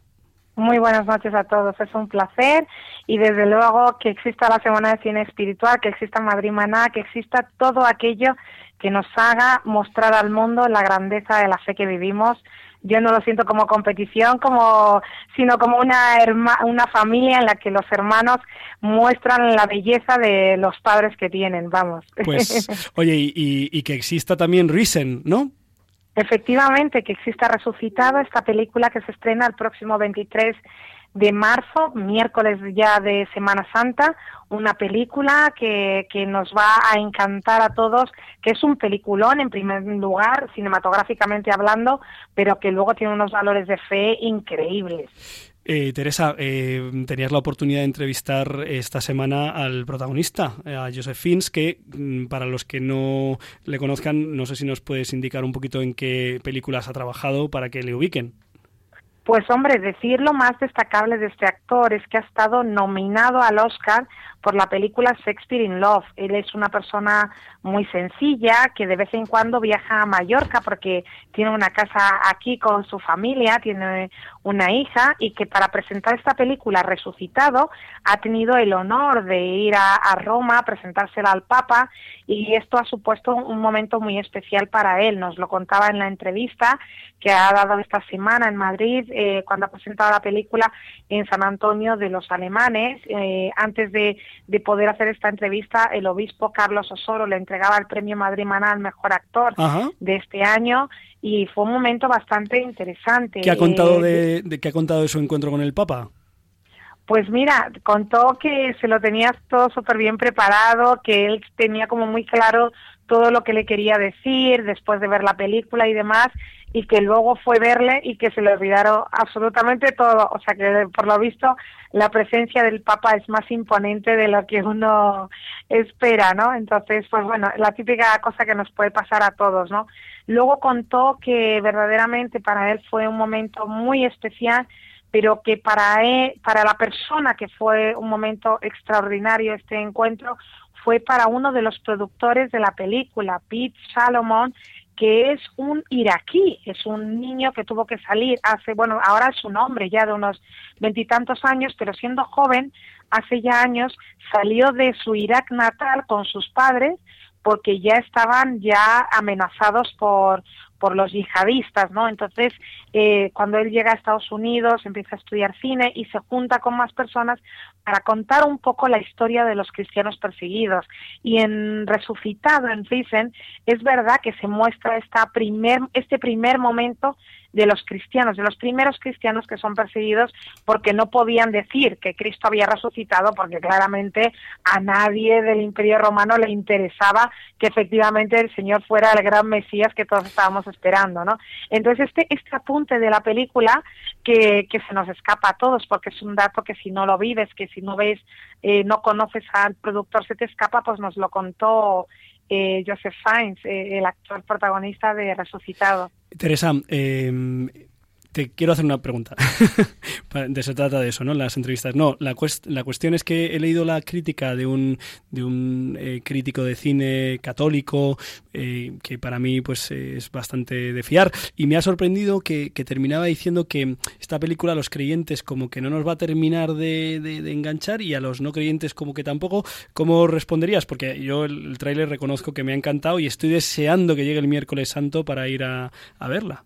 Muy buenas noches a todos, es un placer y desde luego que exista la Semana de Cine Espiritual, que exista Madrid Maná, que exista todo aquello que nos haga mostrar al mundo la grandeza de la fe que vivimos. Yo no lo siento como competición, como sino como una herma- una familia en la que los hermanos muestran la belleza de los padres que tienen, vamos. Pues, *laughs* oye, y, y- y que exista también Risen, ¿no? Efectivamente, que exista Resucitado, esta película que se estrena el próximo 23 de marzo, miércoles ya de Semana Santa, una película que, que nos va a encantar a todos, que es un peliculón en primer lugar, cinematográficamente hablando, pero que luego tiene unos valores de fe increíbles. Eh, Teresa, eh, tenías la oportunidad de entrevistar esta semana al protagonista, eh, a Joseph Fins, que mm, para los que no le conozcan, no sé si nos puedes indicar un poquito en qué películas ha trabajado para que le ubiquen. Pues hombre, decir lo más destacable de este actor es que ha estado nominado al Oscar por la película Shakespeare in Love. Él es una persona muy sencilla que de vez en cuando viaja a Mallorca porque tiene una casa aquí con su familia, tiene una hija y que para presentar esta película Resucitado ha tenido el honor de ir a, Roma a presentársela al Papa y esto ha supuesto un momento muy especial para él. Nos lo contaba en la entrevista que ha dado esta semana en Madrid eh, cuando ha presentado la película en San Antonio de los Alemanes. Eh, antes de, de, poder hacer esta entrevista, el obispo Carlos Osoro le entregaba el premio Madrid Maná al mejor actor Ajá. de este año y fue un momento bastante interesante. ¿Qué ha contado Eh, de, de qué ha contado de su encuentro con el Papa? Pues mira, contó que se lo tenía todo súper bien preparado, que él tenía como muy claro todo lo que le quería decir después de ver la película y demás, y que luego fue verle y que se le olvidaron absolutamente todo. O sea que por lo visto la presencia del Papa es más imponente de lo que uno espera, ¿no? Entonces, pues bueno, la típica cosa que nos puede pasar a todos, ¿no? Luego contó que verdaderamente para él fue un momento muy especial pero que para él, para la persona que fue un momento extraordinario este encuentro fue para uno de los productores de la película, Pete Salomon, que es un iraquí, es un niño que tuvo que salir hace, bueno, ahora es un hombre ya de unos veintitantos años, pero siendo joven, hace ya años, salió de su Irak natal con sus padres porque ya estaban ya amenazados por, por los yihadistas, ¿no? Entonces, eh, cuando él llega a Estados Unidos, empieza a estudiar cine y se junta con más personas para contar un poco la historia de los cristianos perseguidos. Y en Resucitado, en Risen, es verdad que se muestra esta primer, este primer momento de los cristianos, de los primeros cristianos que son perseguidos porque no podían decir que Cristo había resucitado, porque claramente a nadie del Imperio Romano le interesaba que efectivamente el Señor fuera el gran Mesías que todos estábamos esperando, ¿no? Entonces este, este apunte de la película que, que se nos escapa a todos, porque es un dato que si no lo vives, que si no ves, eh, no conoces al productor, se te escapa, pues nos lo contó eh, Joseph Fiennes, eh, el actor protagonista de Resucitado. Teresa, eh, te quiero hacer una pregunta. *laughs* de, se trata de eso, ¿no? Las entrevistas. No, la, cuest la cuestión es que he leído la crítica de un, de un eh, crítico de cine católico eh, que para mí pues es bastante de fiar y me ha sorprendido que, que, terminaba diciendo que esta película a los creyentes como que no nos va a terminar de, de, de enganchar y a los no creyentes como que tampoco. ¿Cómo responderías? Porque yo el, el tráiler reconozco que me ha encantado y estoy deseando que llegue el miércoles santo para ir a, a verla.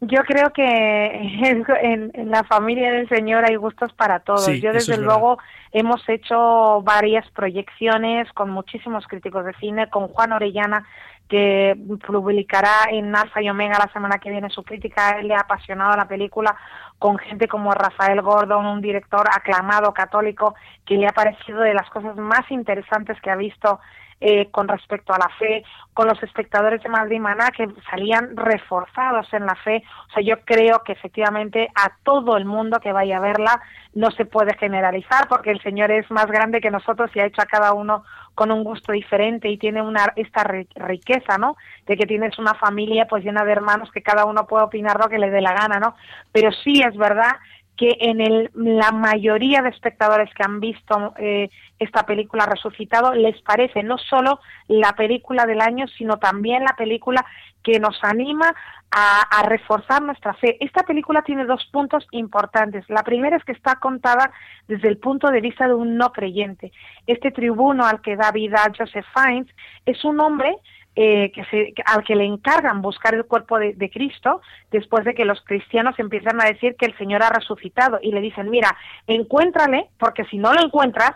Yo creo que en, en, la familia del Señor hay gustos para todos. Sí, Yo desde luego hemos hecho varias proyecciones con muchísimos críticos de cine, con Juan Orellana que publicará en Alfa y Omega la semana que viene su crítica. Él le ha apasionado la película con gente como Rafael Gordon, un director aclamado católico que le ha parecido de las cosas más interesantes que ha visto eh, con respecto a la fe, con los espectadores de Madrid Maná que salían reforzados en la fe. O sea, yo creo que efectivamente a todo el mundo que vaya a verla no se puede generalizar porque el Señor es más grande que nosotros y ha hecho a cada uno con un gusto diferente y tiene una esta riqueza, ¿no? De que tienes una familia pues llena de hermanos que cada uno puede opinar lo que le dé la gana, ¿no? Pero sí es verdad que en el, la mayoría de espectadores que han visto eh, esta película Resucitado les parece no solo la película del año, sino también la película que nos anima a, a, reforzar nuestra fe. Esta película tiene dos puntos importantes. La primera es que está contada desde el punto de vista de un no creyente. Este tribuno al que da vida Joseph Fiennes es un hombre eh, que se, al que le encargan buscar el cuerpo de, de, Cristo después de que los cristianos empiezan a decir que el Señor ha resucitado y le dicen, mira, encuéntrale, porque si no lo encuentras,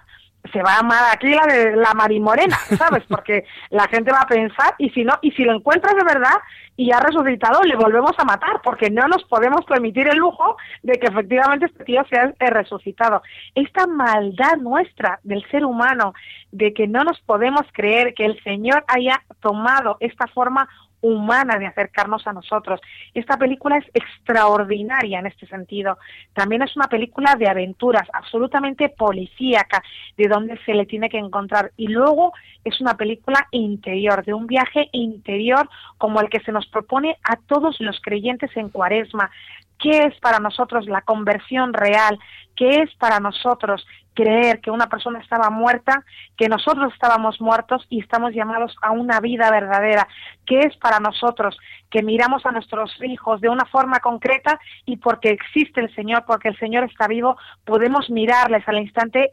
se va a llamar aquí la de la marimorena, *laughs* ¿sabes? Porque la gente va a pensar, y si no, y si lo encuentras de verdad y ha resucitado, le volvemos a matar, porque no nos podemos permitir el lujo de que efectivamente este tío sea resucitado. Esta maldad nuestra del ser humano, de que no nos podemos creer que el Señor haya tomado esta forma humana de acercarnos a nosotros. Esta película es extraordinaria en este sentido. También es una película de aventuras, absolutamente policíaca, de donde se le tiene que encontrar. Y luego es una película interior, de un viaje interior como el que se nos propone a todos los creyentes en Cuaresma. ¿Qué es para nosotros la conversión real? ¿Qué es para nosotros creer que una persona estaba muerta, que nosotros estábamos muertos y estamos llamados a una vida verdadera? ¿Qué es para nosotros que miramos a nuestros hijos de una forma concreta y porque existe el Señor, porque el Señor está vivo, podemos mirarles al instante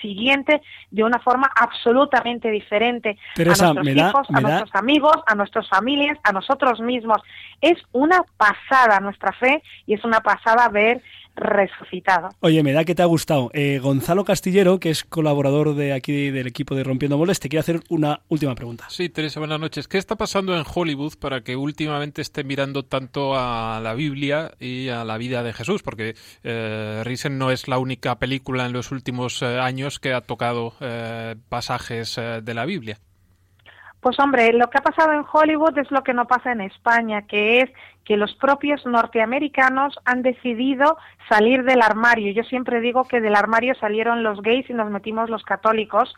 siguiente de una forma absolutamente diferente Teresa, a nuestros da- hijos, a da- nuestros amigos, a nuestras familias, a nosotros mismos. Es una pasada nuestra fe y es una pasada ver resucitado. Oye, me da que te ha gustado. Eh, Gonzalo Castillero, que es colaborador de aquí del equipo de Rompiendo Moles, te quiere hacer una última pregunta. Sí, Teresa, buenas noches. ¿Qué está pasando en Hollywood para que últimamente esté mirando tanto a la Biblia y a la vida de Jesús? Porque eh, Risen no es la única película en los últimos eh, años que ha tocado eh, pasajes eh, de la Biblia. Pues hombre, lo que ha pasado en Hollywood es lo que no pasa en España, que es que los propios norteamericanos han decidido salir del armario. Yo siempre digo que del armario salieron los gays y nos metimos los católicos,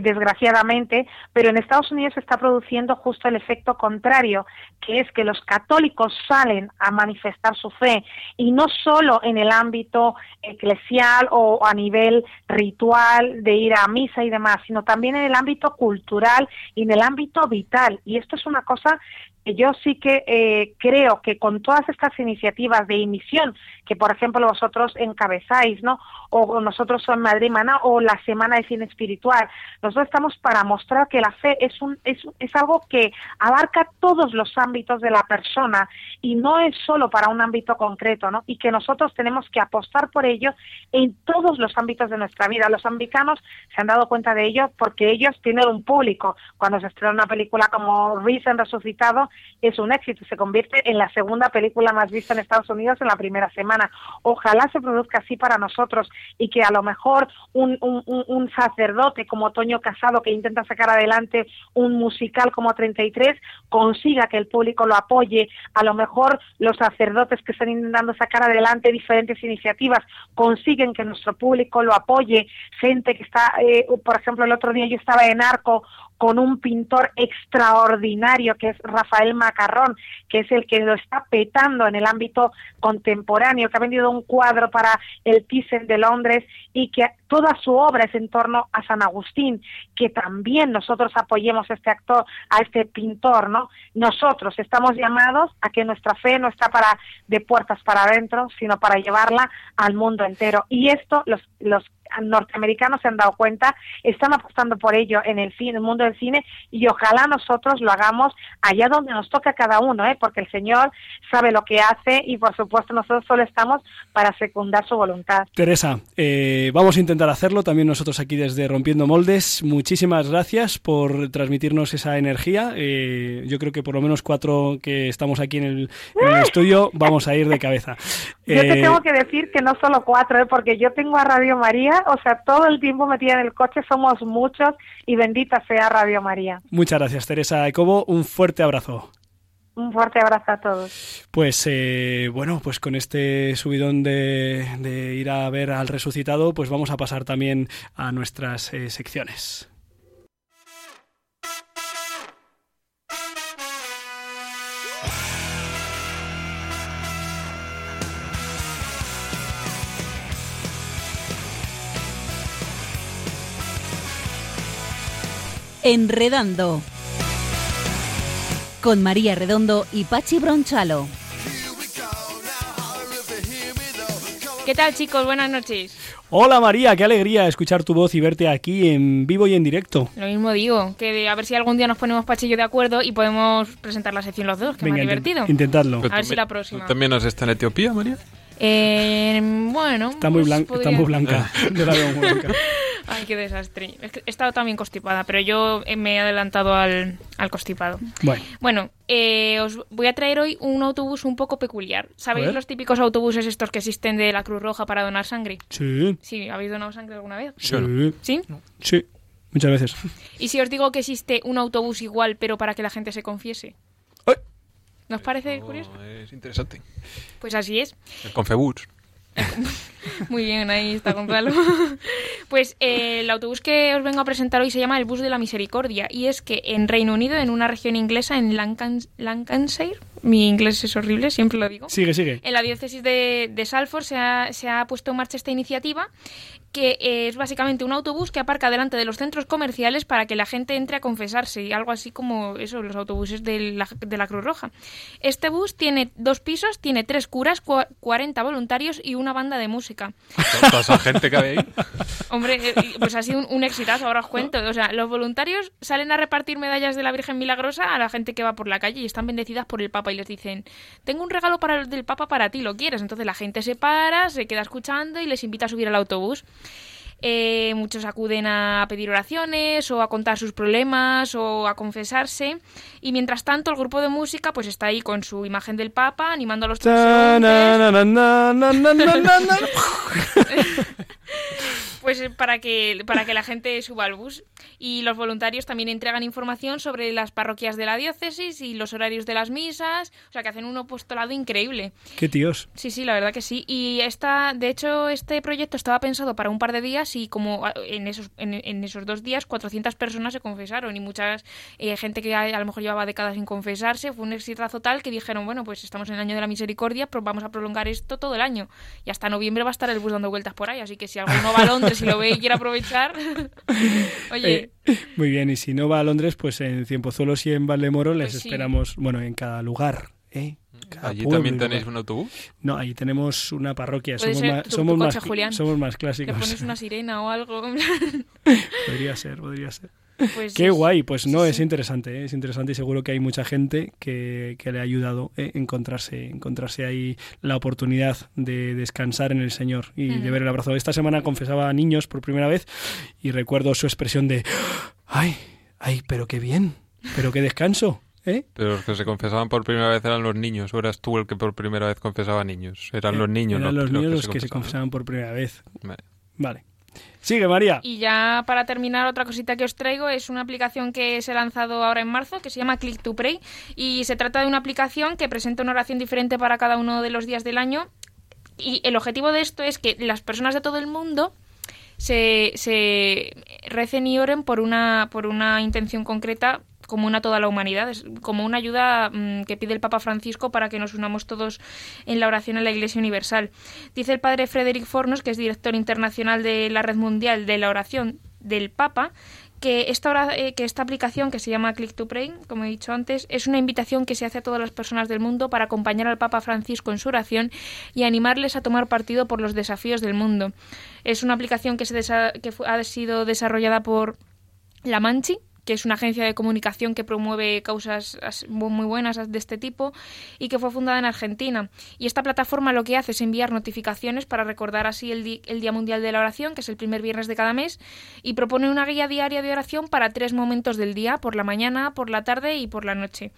desgraciadamente, pero en Estados Unidos se está produciendo justo el efecto contrario, que es que los católicos salen a manifestar su fe y no solo en el ámbito eclesial o a nivel ritual de ir a misa y demás, sino también en el ámbito cultural y en el ámbito vital. Y esto es una cosa yo sí que eh, creo que con todas estas iniciativas de emisión que por ejemplo vosotros encabezáis, ¿no? O nosotros en Madrid Maná o la Semana de Cine Espiritual, nosotros estamos para mostrar que la fe es un es, es algo que abarca todos los ámbitos de la persona y no es solo para un ámbito concreto, ¿no? Y que nosotros tenemos que apostar por ello en todos los ámbitos de nuestra vida. Los americanos se han dado cuenta de ello porque ellos tienen un público. Cuando se estrena una película como Risen Resucitado, es un éxito, se convierte en la segunda película más vista en Estados Unidos en la primera semana. Ojalá se produzca así para nosotros y que a lo mejor un, un, un- sacerdote como Toño Casado que intenta sacar adelante un musical como 33 consiga que el público lo apoye. A lo mejor los sacerdotes que están intentando sacar adelante diferentes iniciativas consiguen que nuestro público lo apoye. Gente que está, eh, por ejemplo, el otro día yo estaba en Arco con un pintor extraordinario que es Rafael Macarrón, que es el que lo está petando en el ámbito contemporáneo, que ha vendido un cuadro para el Thyssen de Londres y que toda su obra es en torno a San Agustín, que también nosotros apoyemos a este actor, a este pintor, ¿no? Nosotros estamos llamados a que nuestra fe no está para de puertas para adentro, sino para llevarla al mundo entero. Y esto los los norteamericanos se han dado cuenta, están apostando por ello en el cine, en el mundo del cine, y ojalá nosotros lo hagamos allá donde nos toca a cada uno, ¿eh? porque el Señor sabe lo que hace y por supuesto nosotros solo estamos para secundar su voluntad. Teresa, eh, vamos a intentar hacerlo también nosotros aquí desde Rompiendo Moldes. Muchísimas gracias por transmitirnos esa energía. Eh, yo creo que por lo menos cuatro que estamos aquí en el, en el estudio vamos a ir de cabeza. Yo te Eh, tengo que decir que no solo cuatro, ¿eh? porque yo tengo a Radio María, o sea, todo el tiempo metida en el coche, somos muchos y bendita sea Radio María. muchas gracias, Teresa Ecobo. Un fuerte abrazo. Un fuerte abrazo a todos. Pues eh, bueno, pues con este subidón de, de ir a ver al resucitado, pues vamos a pasar también a nuestras eh, secciones. Enredando. Con María Redondo y Pachi Bronchalo. ¿Qué tal, chicos? Buenas noches. Hola María, qué alegría escuchar tu voz y verte aquí en vivo y en directo. Lo mismo digo, que a ver si algún día nos ponemos Pachillo de acuerdo y podemos presentar la sección los dos, que es más Venga, intent- divertido. intentadlo. A ver si la próxima. ¿Tú también has estado en Etiopía, María? Eh, bueno, Está muy, pues blan- podría- está muy blanca. *laughs* *laughs* Yo la veo muy blanca. Ay, qué desastre. He estado también constipada, pero yo eh, me he adelantado al, al constipado. Bueno, Bueno, eh, os voy a traer hoy un autobús un poco peculiar. ¿Sabéis los típicos autobuses estos que existen de la Cruz Roja para donar sangre? sí, Sí, ¿habéis donado sangre alguna vez? sí, ¿Sí? sí, muchas veces. *laughs* ¿Y si os digo que existe un autobús igual, pero para que la gente se confiese? ¿Nos parece curioso? Es interesante. Pues así es. El Confebus. *laughs* Muy bien, ahí está Gonzalo. *laughs* Pues eh, el autobús que os vengo a presentar hoy se llama el Bus de la Misericordia y es que en Reino Unido, en una región inglesa, en Lancashire, mi inglés es horrible, siempre lo digo, Sigue, sigue. en la diócesis de, de Salford se ha, se ha puesto en marcha esta iniciativa que eh, es básicamente un autobús que aparca delante de los centros comerciales para que la gente entre a confesarse y algo así como eso, los autobuses de la, de la Cruz Roja. Este bus tiene dos pisos, tiene tres curas, cua- 40 voluntarios y una banda de música. Toda esa gente que ahí. Hombre, eh, pues ha sido un, un exitazo, ahora os cuento. O sea, los voluntarios salen a repartir medallas de la Virgen Milagrosa a la gente que va por la calle y están bendecidas por el Papa y les dicen, tengo un regalo para el del Papa para ti, ¿lo quieres? Entonces la gente se para, se queda escuchando y les invita a subir al autobús. Eh, muchos acuden a pedir oraciones o a contar sus problemas o a confesarse. Y mientras tanto el grupo de música pues está ahí con su imagen del Papa animando a los Pues para que, para que la gente suba al bus. Y los voluntarios también entregan información sobre las parroquias de la diócesis y los horarios de las misas. O sea que hacen un apostolado increíble. Qué tíos. Sí, sí, la verdad que sí. Y esta, de hecho, este proyecto estaba pensado para un par de días y como en esos, en, en esos dos días 400 personas se confesaron y muchas eh, gente que a, a lo mejor llevaba décadas sin confesarse. Fue un exitazo tal que dijeron, bueno, pues estamos en el año de la misericordia, pero vamos a prolongar esto todo el año. Y hasta noviembre va a estar el bus dando vueltas por ahí. Así que si alguno va a Londres y lo ve y quiere aprovechar, *laughs* oye, Eh, muy bien, y si no va a Londres, pues en Cienpozuelos y en Valdemoro les Pues sí. esperamos, bueno, en cada lugar, ¿eh? Cada ¿Allí pueblo también tenéis un autobús? No, ahí tenemos una parroquia, somos, ser más, tu- somos, tu más, coche, Julián. somos más te clásicos. pones una sirena o algo. *laughs* Podría ser, podría ser. Pues Qué sí, guay, pues no, sí, es sí. interesante, ¿eh? es interesante y seguro que hay mucha gente que, que le ha ayudado a encontrarse, encontrarse ahí la oportunidad de descansar en el Señor y de ver el abrazo. Esta semana confesaba a niños por primera vez y recuerdo su expresión de ¡ay, ay, pero qué bien, pero qué descanso! ¿eh? Pero los que se confesaban por primera vez eran los niños, o eras tú el que por primera vez confesaba a niños. Eran los niños, Eran ¿no? los niños los que se confesaban. confesaban por primera vez. Vale. Vale. Sigue, María. Y ya para terminar, otra cosita que os traigo es una aplicación que se ha lanzado ahora en marzo que se llama Click to Pray y se trata de una aplicación que presenta una oración diferente para cada uno de los días del año y el objetivo de esto es que las personas de todo el mundo se, se recen y oren por una, por una intención concreta común a toda la humanidad, es como una ayuda mm, que pide el Papa Francisco para que nos unamos todos en la oración en la Iglesia Universal. Dice el padre Frederick Fornos, que es director internacional de la Red Mundial de la Oración del Papa, que esta, eh, que esta aplicación que se llama Click to Pray, como he dicho antes, es una invitación que se hace a todas las personas del mundo para acompañar al Papa Francisco en su oración y animarles a tomar partido por los desafíos del mundo. Es una aplicación que, se desa- que ha sido desarrollada por La Manchi, que es una agencia de comunicación que promueve causas muy buenas de este tipo y que fue fundada en Argentina. Y esta plataforma lo que hace es enviar notificaciones para recordar así el, el Día Mundial de la Oración, que es el primer viernes de cada mes, y propone una guía diaria de oración para tres momentos del día, por la mañana, por la tarde y por la noche.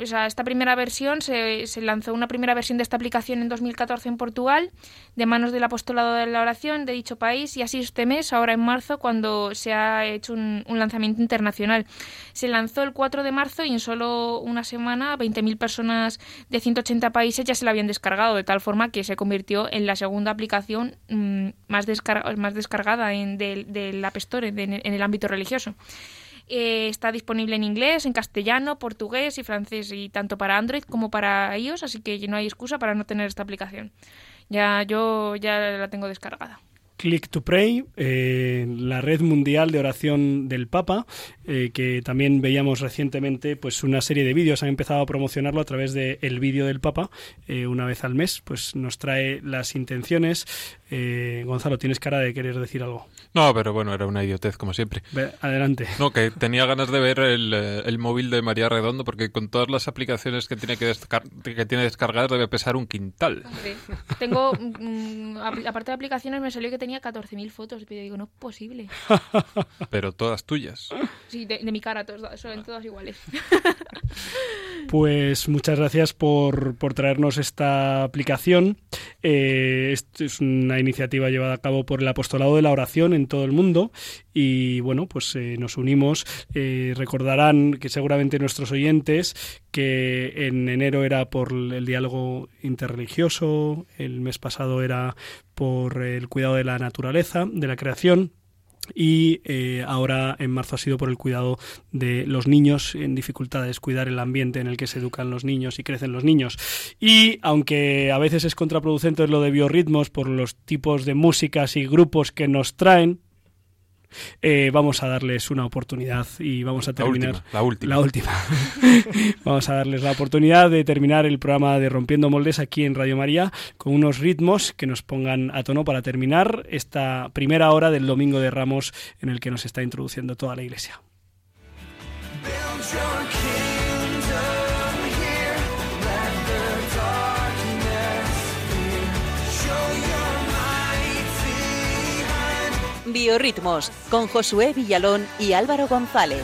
O sea, esta primera versión se, se lanzó una primera versión de esta aplicación en 2014 en Portugal, de manos del apostolado de la oración de dicho país, y así este mes, ahora en marzo, cuando se ha hecho un, un lanzamiento internacional. Se lanzó el 4 de marzo y en solo una semana 20.000 personas de 180 países ya se la habían descargado, de tal forma que se convirtió en la segunda aplicación mm, más, descar- más descargada en, del, del App Store en el ámbito religioso. Eh, está disponible en inglés, en castellano, portugués y francés, y tanto para Android como para iOS, así que no hay excusa para no tener esta aplicación. Ya yo ya la tengo descargada. Click to Pray, eh, la red mundial de oración del Papa, eh, que también veíamos recientemente pues una serie de vídeos, han empezado a promocionarlo a través del el vídeo del Papa, eh, una vez al mes, pues nos trae las intenciones. Eh, Gonzalo, tienes cara de querer decir algo. No, pero bueno, era una idiotez, como siempre. Ve, adelante. No, que tenía ganas de ver el, eh, el móvil de María Redondo, porque con todas las aplicaciones que tiene que, descar- que tiene descargadas debe pesar un quintal. Hombre, Tengo, mm, apl- aparte de aplicaciones, me salió que tenía 14.000 fotos, pero yo digo, no es posible. *laughs* Pero todas tuyas. Sí, de, de mi cara, todas, son todas iguales. *laughs* Pues muchas gracias por, por traernos esta aplicación. Eh, esto es una iniciativa llevada a cabo por el Apostolado de la Oración en todo el mundo y bueno, pues eh, nos unimos. Eh, recordarán que seguramente nuestros oyentes que en enero era por el diálogo interreligioso, el mes pasado era por el cuidado de la naturaleza, de la creación y eh, ahora en marzo ha sido por el cuidado de los niños en dificultades, cuidar el ambiente en el que se educan los niños y crecen los niños. Y aunque a veces es contraproducente lo de biorritmos por los tipos de músicas y grupos que nos traen, eh, vamos a darles una oportunidad y vamos a La terminar última, la última. la última. *laughs* vamos a darles la oportunidad de terminar el programa de Rompiendo Moldes aquí en Radio María con unos ritmos que nos pongan a tono para terminar esta primera hora del Domingo de Ramos en el que nos está introduciendo toda la Iglesia. Build your Biorritmos con Josué Villalón y Álvaro González.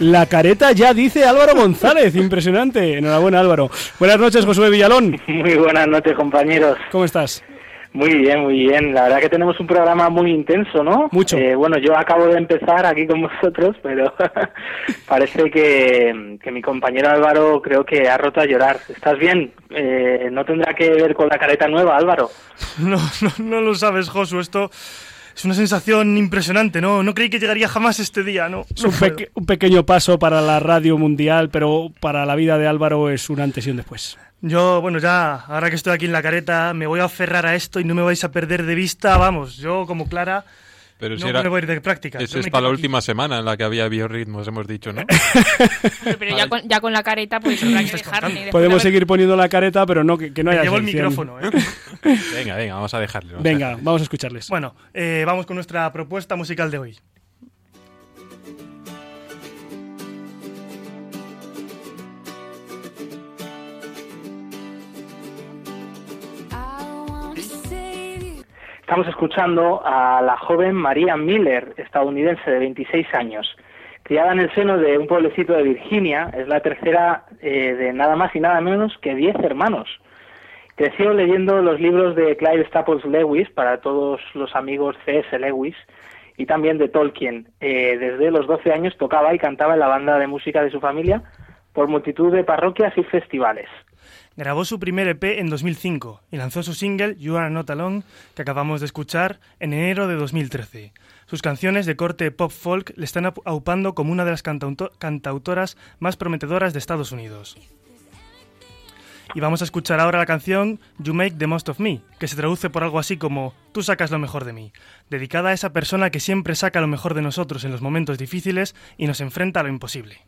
La careta ya dice Álvaro González, impresionante. Enhorabuena Álvaro. Buenas noches Josué Villalón. Muy buenas noches, compañeros. ¿Cómo estás? Muy bien, muy bien. La verdad que tenemos un programa muy intenso, ¿no? Mucho. Eh, bueno, yo acabo de empezar aquí con *laughs* vosotros, pero *laughs* parece que, que mi compañero Álvaro creo que ha roto a llorar. ¿Estás bien? Eh, ¿No tendrá que ver con la careta nueva, Álvaro? *laughs* No, no, no lo sabes, Josu. Esto es una sensación impresionante, ¿no? No creí que llegaría jamás este día, ¿no? Es No un, un pequeño paso para la radio mundial, pero para la vida de Álvaro es un antes y un después. Yo, bueno, ya, ahora que estoy aquí en la careta, me voy a aferrar a esto y no me vais a perder de vista. Vamos, yo como Clara, Pero si no era, me voy a ir de práctica. esa es para la aquí. última semana en la que había biorritmos, hemos dicho, ¿no? Pero ya con, ya con la careta, pues habrá que dejarme. Podemos seguir poniendo la careta, pero no que, que no Me haya llevo el sección. micrófono, ¿eh? venga, venga, vamos a dejarle. vamos a Venga, dejarle. vamos a escucharles. Bueno, eh, vamos con nuestra propuesta musical de hoy. Estamos escuchando a la joven María Miller, estadounidense de 26 años. Criada en el seno de un pueblecito de Virginia, es la tercera eh, de nada más y nada menos que 10 hermanos. Creció leyendo los libros de Clive Staples Lewis, para todos los amigos C.S. Lewis, y también de Tolkien. Eh, desde los 12 años tocaba y cantaba en la banda de música de su familia por multitud de parroquias y festivales. Grabó su primer EP en 2005 y lanzó su single You Are Not Alone, que acabamos de escuchar, en enero de 2013. Sus canciones de corte pop folk le están aupando como una de las cantauto- cantautoras más prometedoras de Estados Unidos. Y vamos a escuchar ahora la canción You Make the Most of Me, que se traduce por algo así como Tú sacas lo mejor de mí, dedicada a esa persona que siempre saca lo mejor de nosotros en los momentos difíciles y nos enfrenta a lo imposible.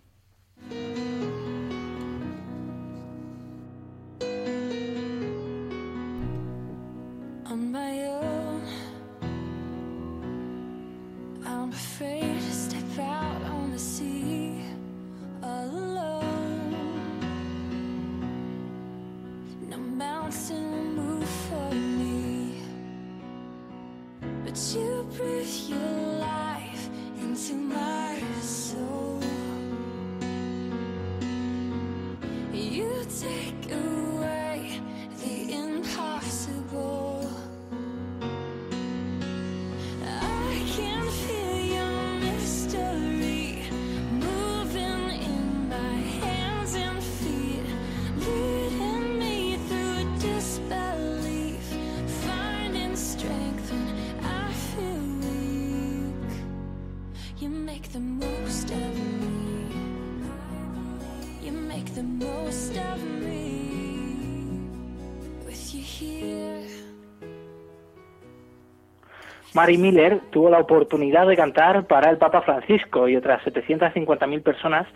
Mary Miller tuvo la oportunidad de cantar para el Papa Francisco y otras 750.000 personas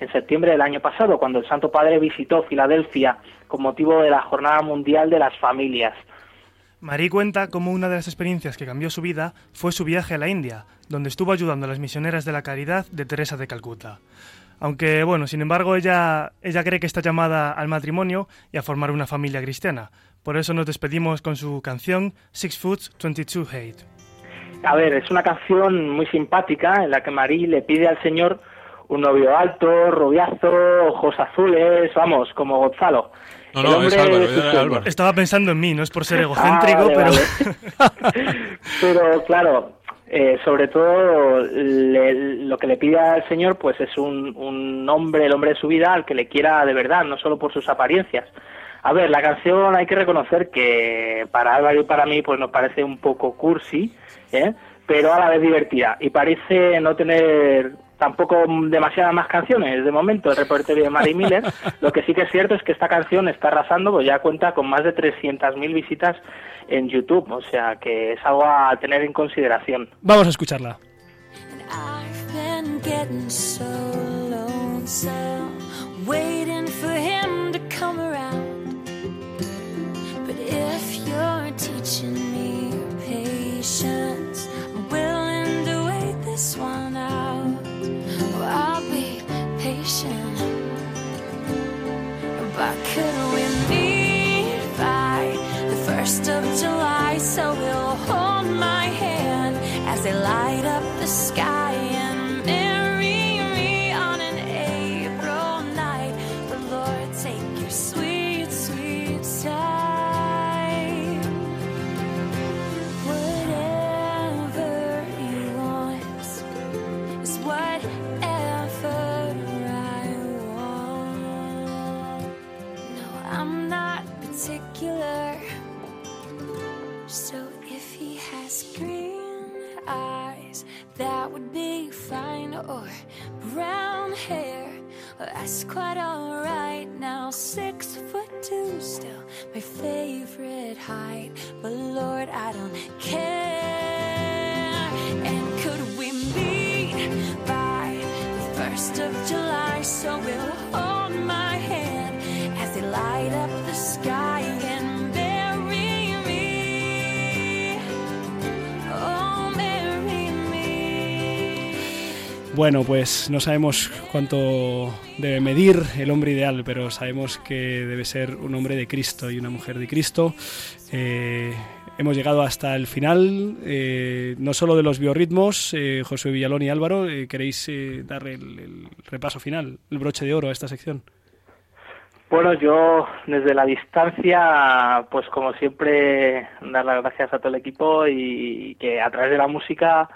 en septiembre del año pasado, cuando el Santo Padre visitó Filadelfia con motivo de la Jornada Mundial de las Familias. Marie cuenta cómo una de las experiencias que cambió su vida fue su viaje a la India, donde estuvo ayudando a las misioneras de la caridad de Teresa de Calcuta. Aunque, bueno, sin embargo, ella, ella cree que está llamada al matrimonio y a formar una familia cristiana. Por eso nos despedimos con su canción Six Foot 22 Hate. A ver, es una canción muy simpática en la que Marí le pide al Señor un novio alto, rubiazo, ojos azules, vamos, como Gonzalo. No, no, hombre es Álvaro, es. Estaba pensando en mí, no es por ser Ah, egocéntrico, vale, pero... vale. *laughs* Pero claro, eh, sobre todo le- lo que le pide al Señor pues es un, un hombre, el hombre de su vida al que le quiera de verdad, no solo por sus apariencias. A ver, la canción hay que reconocer que para Álvaro y para mí pues nos parece un poco cursi, ¿eh? pero a la vez divertida y parece no tener tampoco demasiadas más canciones de momento el repertorio de Mary Miller. *laughs* Lo que sí que es cierto es que esta canción está arrasando, pues ya cuenta con más de 300.000 visitas en YouTube, o sea que es algo a tener en consideración. Vamos a escucharla. I've been So we'll hold my hand as they light up the sky that would be fine. Or brown hair, that's quite alright. Now six foot two, still my favorite height. But Lord, I don't care. And could we meet by the first of July? So we'll Bueno, pues no sabemos cuánto debe medir el hombre ideal, pero sabemos que debe ser un hombre de Cristo y una mujer de Cristo. Eh, hemos llegado hasta el final, eh, no solo de los biorritmos, eh, José Villalón y Álvaro, eh, ¿queréis eh, dar el, el repaso final, el broche de oro a esta sección? Bueno, yo desde la distancia, pues como siempre, dar las gracias a todo el equipo y que a través de la música,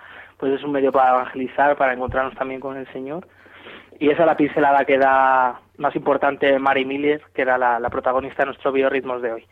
pues es un medio para evangelizar, para encontrarnos también con el Señor. Y esa es la pincelada que da más importante Mary Miller, que era la, protagonista de nuestros biorritmos de hoy.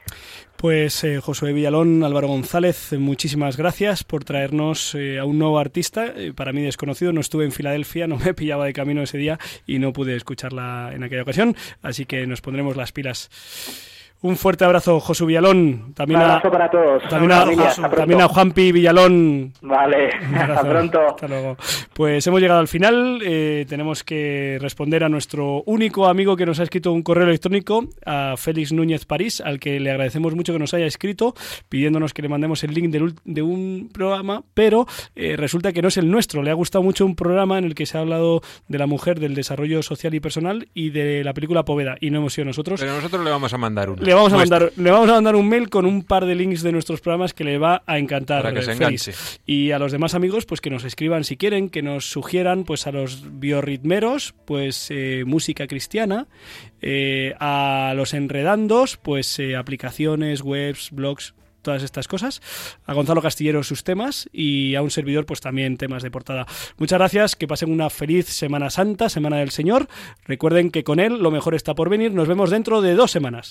Pues eh, Josué Villalón, Álvaro González, muchísimas gracias por traernos eh, a un nuevo artista, eh, para mí desconocido, no estuve en Filadelfia, *laughs* no me pillaba de camino ese día y no pude escucharla en aquella ocasión, así que nos pondremos las pilas. Un fuerte abrazo, Josu Villalón, también Un a, abrazo para todos. también a, Familia, hasta pronto. también a Juanpi Villalón, Vale, hasta pronto. Hasta luego. Pues hemos llegado al final. eh, tenemos que responder a nuestro único amigo que nos ha escrito un correo electrónico, a Félix Núñez París, al que le agradecemos mucho que nos haya escrito, pidiéndonos que le mandemos el link del de un programa, pero eh, resulta que no es el nuestro. Le ha gustado mucho un programa en el que se ha hablado de la mujer, del desarrollo social y personal y de la película Poveda, y no hemos sido nosotros. Pero nosotros le vamos a mandar uno. Le vamos a mandar, le vamos a mandar un mail con un par de links de nuestros programas que le va a encantar. Para que se enganche. Y a los demás amigos, pues que nos escriban si quieren, que nos sugieran, pues a los biorritmeros, pues eh, música cristiana, eh, a los enredandos, pues eh, aplicaciones, webs, blogs. Todas estas cosas. A Gonzalo Castillero sus temas y a un servidor pues también temas de portada. Muchas gracias, que pasen una feliz Semana Santa, Semana del Señor. Recuerden que con él lo mejor está por venir. Nos vemos dentro de dos semanas.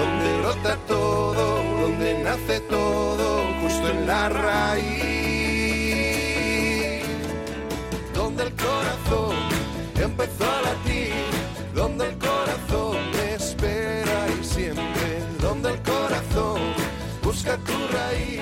donde brota todo, donde nace todo, justo en la raíz. Donde el corazón empezó a latir, donde el corazón me espera y siempre, donde el corazón busca tu raíz.